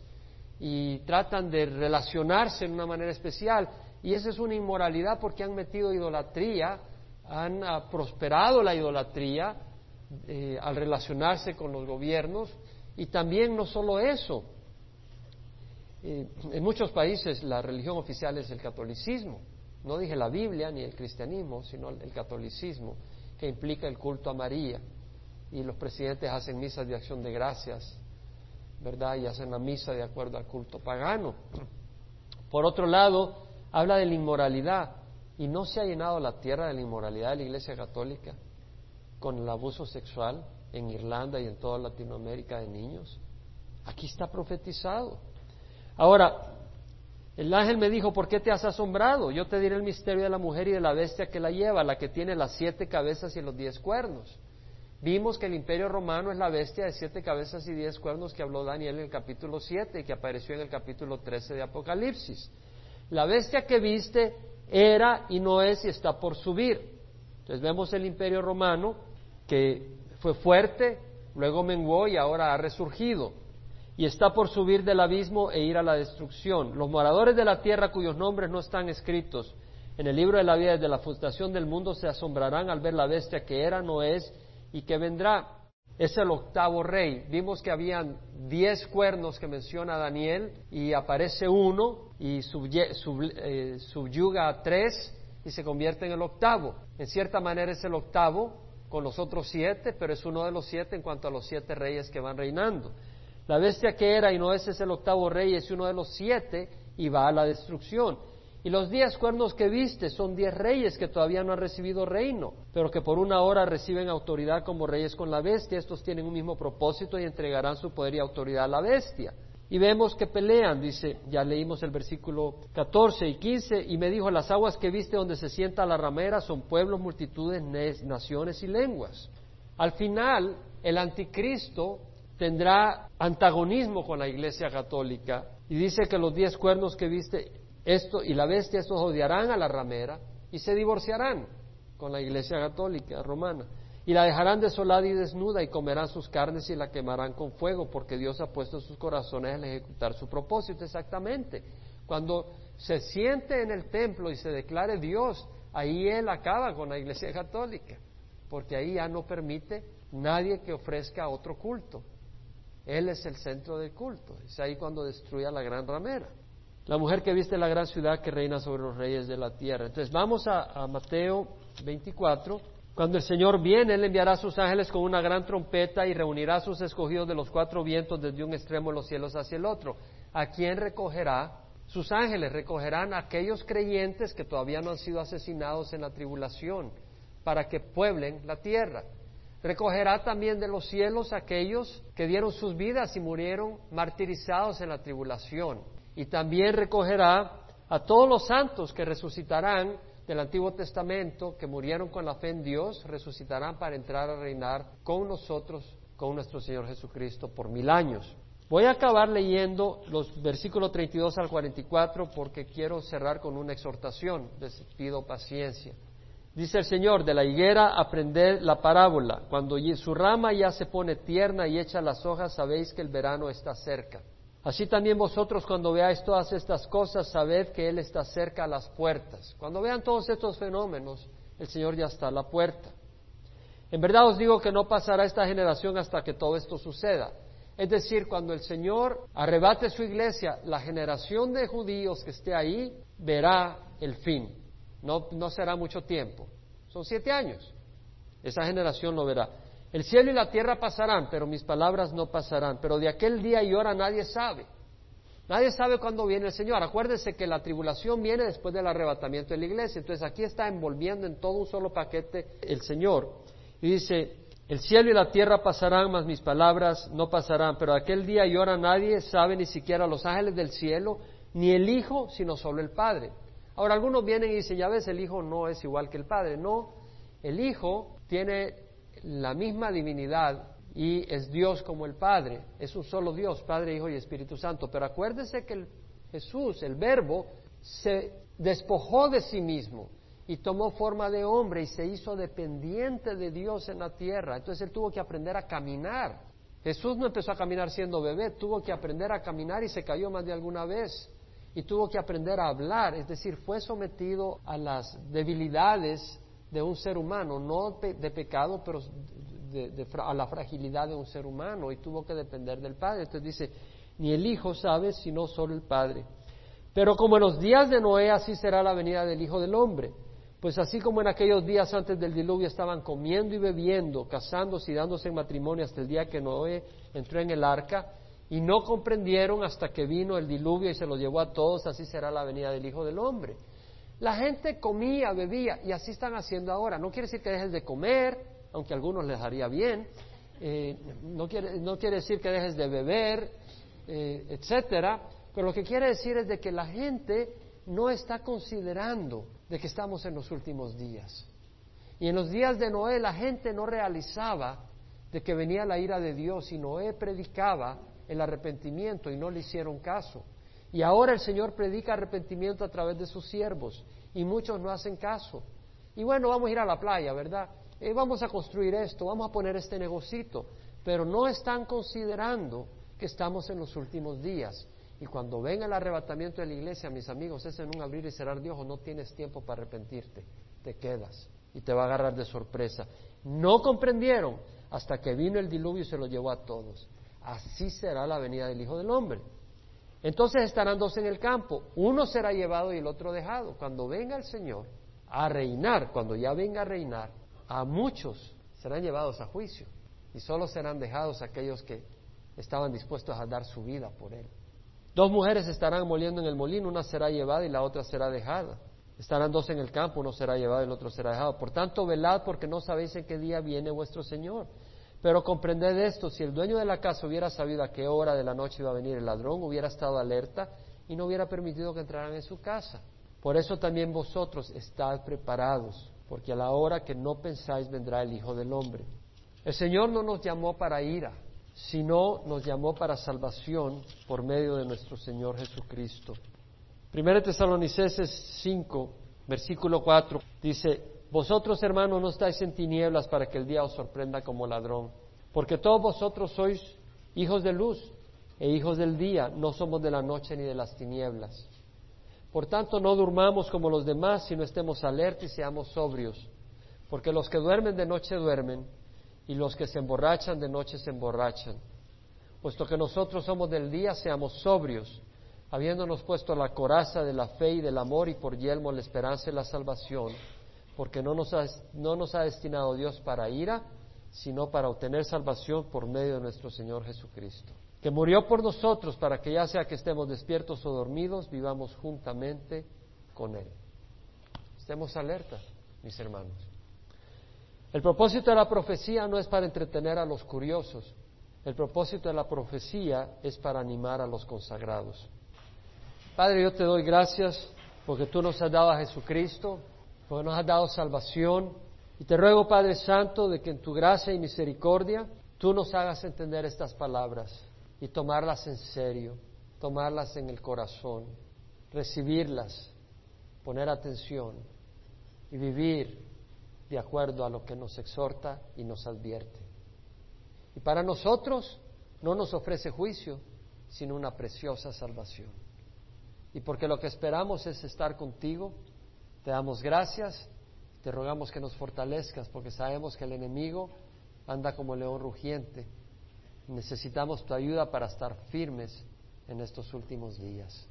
y tratan de relacionarse en una manera especial. Y esa es una inmoralidad porque han metido idolatría, han ah, prosperado la idolatría eh, al relacionarse con los gobiernos. Y también no solo eso, eh, en muchos países la religión oficial es el catolicismo. No dije la Biblia ni el cristianismo, sino el catolicismo que implica el culto a María. Y los presidentes hacen misas de acción de gracias, ¿verdad? Y hacen la misa de acuerdo al culto pagano. Por otro lado, habla de la inmoralidad. ¿Y no se ha llenado la tierra de la inmoralidad de la Iglesia Católica con el abuso sexual en Irlanda y en toda Latinoamérica de niños? Aquí está profetizado. Ahora, el ángel me dijo, ¿por qué te has asombrado? Yo te diré el misterio de la mujer y de la bestia que la lleva, la que tiene las siete cabezas y los diez cuernos. Vimos que el imperio romano es la bestia de siete cabezas y diez cuernos que habló Daniel en el capítulo siete y que apareció en el capítulo trece de Apocalipsis. La bestia que viste era y no es y está por subir. Entonces vemos el imperio romano que fue fuerte, luego menguó y ahora ha resurgido y está por subir del abismo e ir a la destrucción. Los moradores de la tierra cuyos nombres no están escritos en el libro de la vida desde la fundación del mundo se asombrarán al ver la bestia que era, no es y que vendrá. Es el octavo rey. Vimos que habían diez cuernos que menciona Daniel y aparece uno y eh, subyuga a tres y se convierte en el octavo. En cierta manera es el octavo con los otros siete, pero es uno de los siete en cuanto a los siete reyes que van reinando. La bestia que era y no es, es el octavo rey, es uno de los siete y va a la destrucción. Y los diez cuernos que viste son diez reyes que todavía no han recibido reino, pero que por una hora reciben autoridad como reyes con la bestia. Estos tienen un mismo propósito y entregarán su poder y autoridad a la bestia. Y vemos que pelean, dice, ya leímos el versículo 14 y 15, y me dijo, las aguas que viste donde se sienta la ramera son pueblos, multitudes, naciones y lenguas. Al final, el anticristo tendrá antagonismo con la Iglesia Católica y dice que los diez cuernos que viste esto y la bestia estos odiarán a la ramera y se divorciarán con la Iglesia Católica romana y la dejarán desolada y desnuda y comerán sus carnes y la quemarán con fuego porque Dios ha puesto en sus corazones al ejecutar su propósito exactamente. Cuando se siente en el templo y se declare Dios, ahí Él acaba con la Iglesia Católica, porque ahí ya no permite nadie que ofrezca otro culto. Él es el centro del culto. Es ahí cuando destruye a la gran ramera. La mujer que viste la gran ciudad que reina sobre los reyes de la tierra. Entonces vamos a, Mateo 24. Cuando el Señor viene, Él enviará a sus ángeles con una gran trompeta y reunirá a sus escogidos de los cuatro vientos desde un extremo de los cielos hacia el otro. a quien recogerá sus ángeles, recogerán a aquellos creyentes que todavía no han sido asesinados en la tribulación, para que pueblen la tierra. Recogerá también de los cielos aquellos que dieron sus vidas y murieron martirizados en la tribulación. Y también recogerá a todos los santos que resucitarán del Antiguo Testamento, que murieron con la fe en Dios, resucitarán para entrar a reinar con nosotros, con nuestro Señor Jesucristo, por mil años. Voy a acabar leyendo los versículos 32 al 44 porque quiero cerrar con una exhortación. Les pido paciencia. Dice el Señor, de la higuera aprended la parábola. Cuando su rama ya se pone tierna y echa las hojas, sabéis que el verano está cerca. Así también vosotros cuando veáis todas estas cosas, sabed que Él está cerca a las puertas. Cuando vean todos estos fenómenos, el Señor ya está a la puerta. En verdad os digo que no pasará esta generación hasta que todo esto suceda. Es decir, cuando el Señor arrebate su iglesia, la generación de judíos que esté ahí verá el fin. No, no será mucho tiempo. Son siete años. Esa generación lo verá. El cielo y la tierra pasarán, pero mis palabras no pasarán. Pero de aquel día y hora nadie sabe. Nadie sabe cuándo viene el Señor. Acuérdese que la tribulación viene después del arrebatamiento de la iglesia. Entonces aquí está envolviendo en todo un solo paquete el Señor. Y dice, el cielo y la tierra pasarán, mas mis palabras no pasarán. Pero aquel día y hora nadie sabe, ni siquiera los ángeles del cielo, ni el Hijo, sino solo el Padre. Ahora algunos vienen y dicen, ya ves, el Hijo no es igual que el Padre. No, el Hijo tiene la misma divinidad y es Dios como el Padre. Es un solo Dios, Padre, Hijo y Espíritu Santo. Pero acuérdese que Jesús, el Verbo, se despojó de sí mismo y tomó forma de hombre y se hizo dependiente de Dios en la tierra. Entonces él tuvo que aprender a caminar. Jesús no empezó a caminar siendo bebé, tuvo que aprender a caminar y se cayó más de alguna vez. Y tuvo que aprender a hablar, es decir, fue sometido a las debilidades de un ser humano, no de pecado, pero a la fragilidad de un ser humano y tuvo que depender del Padre. Entonces dice, ni el Hijo sabe, sino solo el Padre. Pero como en los días de Noé, así será la venida del Hijo del Hombre. Pues así como en aquellos días antes del diluvio estaban comiendo y bebiendo, casándose y dándose en matrimonio hasta el día que Noé entró en el arca, y no comprendieron hasta que vino el diluvio y se lo llevó a todos, así será la venida del Hijo del Hombre. La gente comía, bebía, y así están haciendo ahora. No quiere decir que dejes de comer, aunque a algunos les haría bien. Eh, no, quiere, no, quiere, decir que dejes de beber, eh, etcétera. Pero lo que quiere decir es de que la gente no está considerando de que estamos en los últimos días. Y en los días de Noé la gente no realizaba de que venía la ira de Dios y Noé predicaba el arrepentimiento y no le hicieron caso. Y ahora el Señor predica arrepentimiento a través de sus siervos y muchos no hacen caso. Y bueno, vamos a ir a la playa, ¿verdad? Eh, vamos a construir esto, vamos a poner este negocito, pero no están considerando que estamos en los últimos días. Y cuando venga el arrebatamiento de la iglesia, mis amigos, es en un abrir y cerrar de ojos, no tienes tiempo para arrepentirte, te quedas y te va a agarrar de sorpresa. No comprendieron hasta que vino el diluvio y se lo llevó a todos. Así será la venida del Hijo del Hombre. Entonces estarán dos en el campo, uno será llevado y el otro dejado. Cuando venga el Señor a reinar, cuando ya venga a reinar, a muchos serán llevados a juicio y solo serán dejados aquellos que estaban dispuestos a dar su vida por Él. Dos mujeres estarán moliendo en el molino, una será llevada y la otra será dejada. Estarán dos en el campo, uno será llevado y el otro será dejado. Por tanto, velad porque no sabéis en qué día viene vuestro Señor. Pero comprended esto, si el dueño de la casa hubiera sabido a qué hora de la noche iba a venir el ladrón, hubiera estado alerta y no hubiera permitido que entraran en su casa. Por eso también vosotros estad preparados, porque a la hora que no pensáis vendrá el Hijo del Hombre. El Señor no nos llamó para ira, sino nos llamó para salvación por medio de nuestro Señor Jesucristo. Primero Tesalonicenses 5, versículo 4, dice, Vosotros hermanos no estáis en tinieblas para que el día os sorprenda como ladrón, porque todos vosotros sois hijos de luz e hijos del día, no somos de la noche ni de las tinieblas. Por tanto, no durmamos como los demás, sino estemos alerta y seamos sobrios, porque los que duermen de noche duermen, y los que se emborrachan de noche se emborrachan. Puesto que nosotros somos del día, seamos sobrios, habiéndonos puesto la coraza de la fe y del amor y por yelmo la esperanza y la salvación, porque no nos, ha, no nos ha destinado Dios para ira, sino para obtener salvación por medio de nuestro Señor Jesucristo. que murió por nosotros para que ya sea que estemos despiertos o dormidos, vivamos juntamente con Él. Estemos alertas, mis hermanos. El propósito de la profecía no es para entretener a los curiosos, el propósito de la profecía es para animar a los consagrados. Padre, yo te doy gracias porque tú nos has dado a Jesucristo, porque nos has dado salvación. Y te ruego, Padre Santo, de que en tu gracia y misericordia tú nos hagas entender estas palabras y tomarlas en serio, tomarlas en el corazón, recibirlas, poner atención y vivir de acuerdo a lo que nos exhorta y nos advierte. Y para nosotros no nos ofrece juicio, sino una preciosa salvación. Y porque lo que esperamos es estar contigo, te damos gracias, te rogamos que nos fortalezcas, porque sabemos que el enemigo anda como león rugiente. Necesitamos tu ayuda para estar firmes en estos últimos días.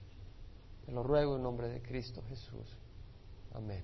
Te lo ruego en nombre de Cristo Jesús. Amén.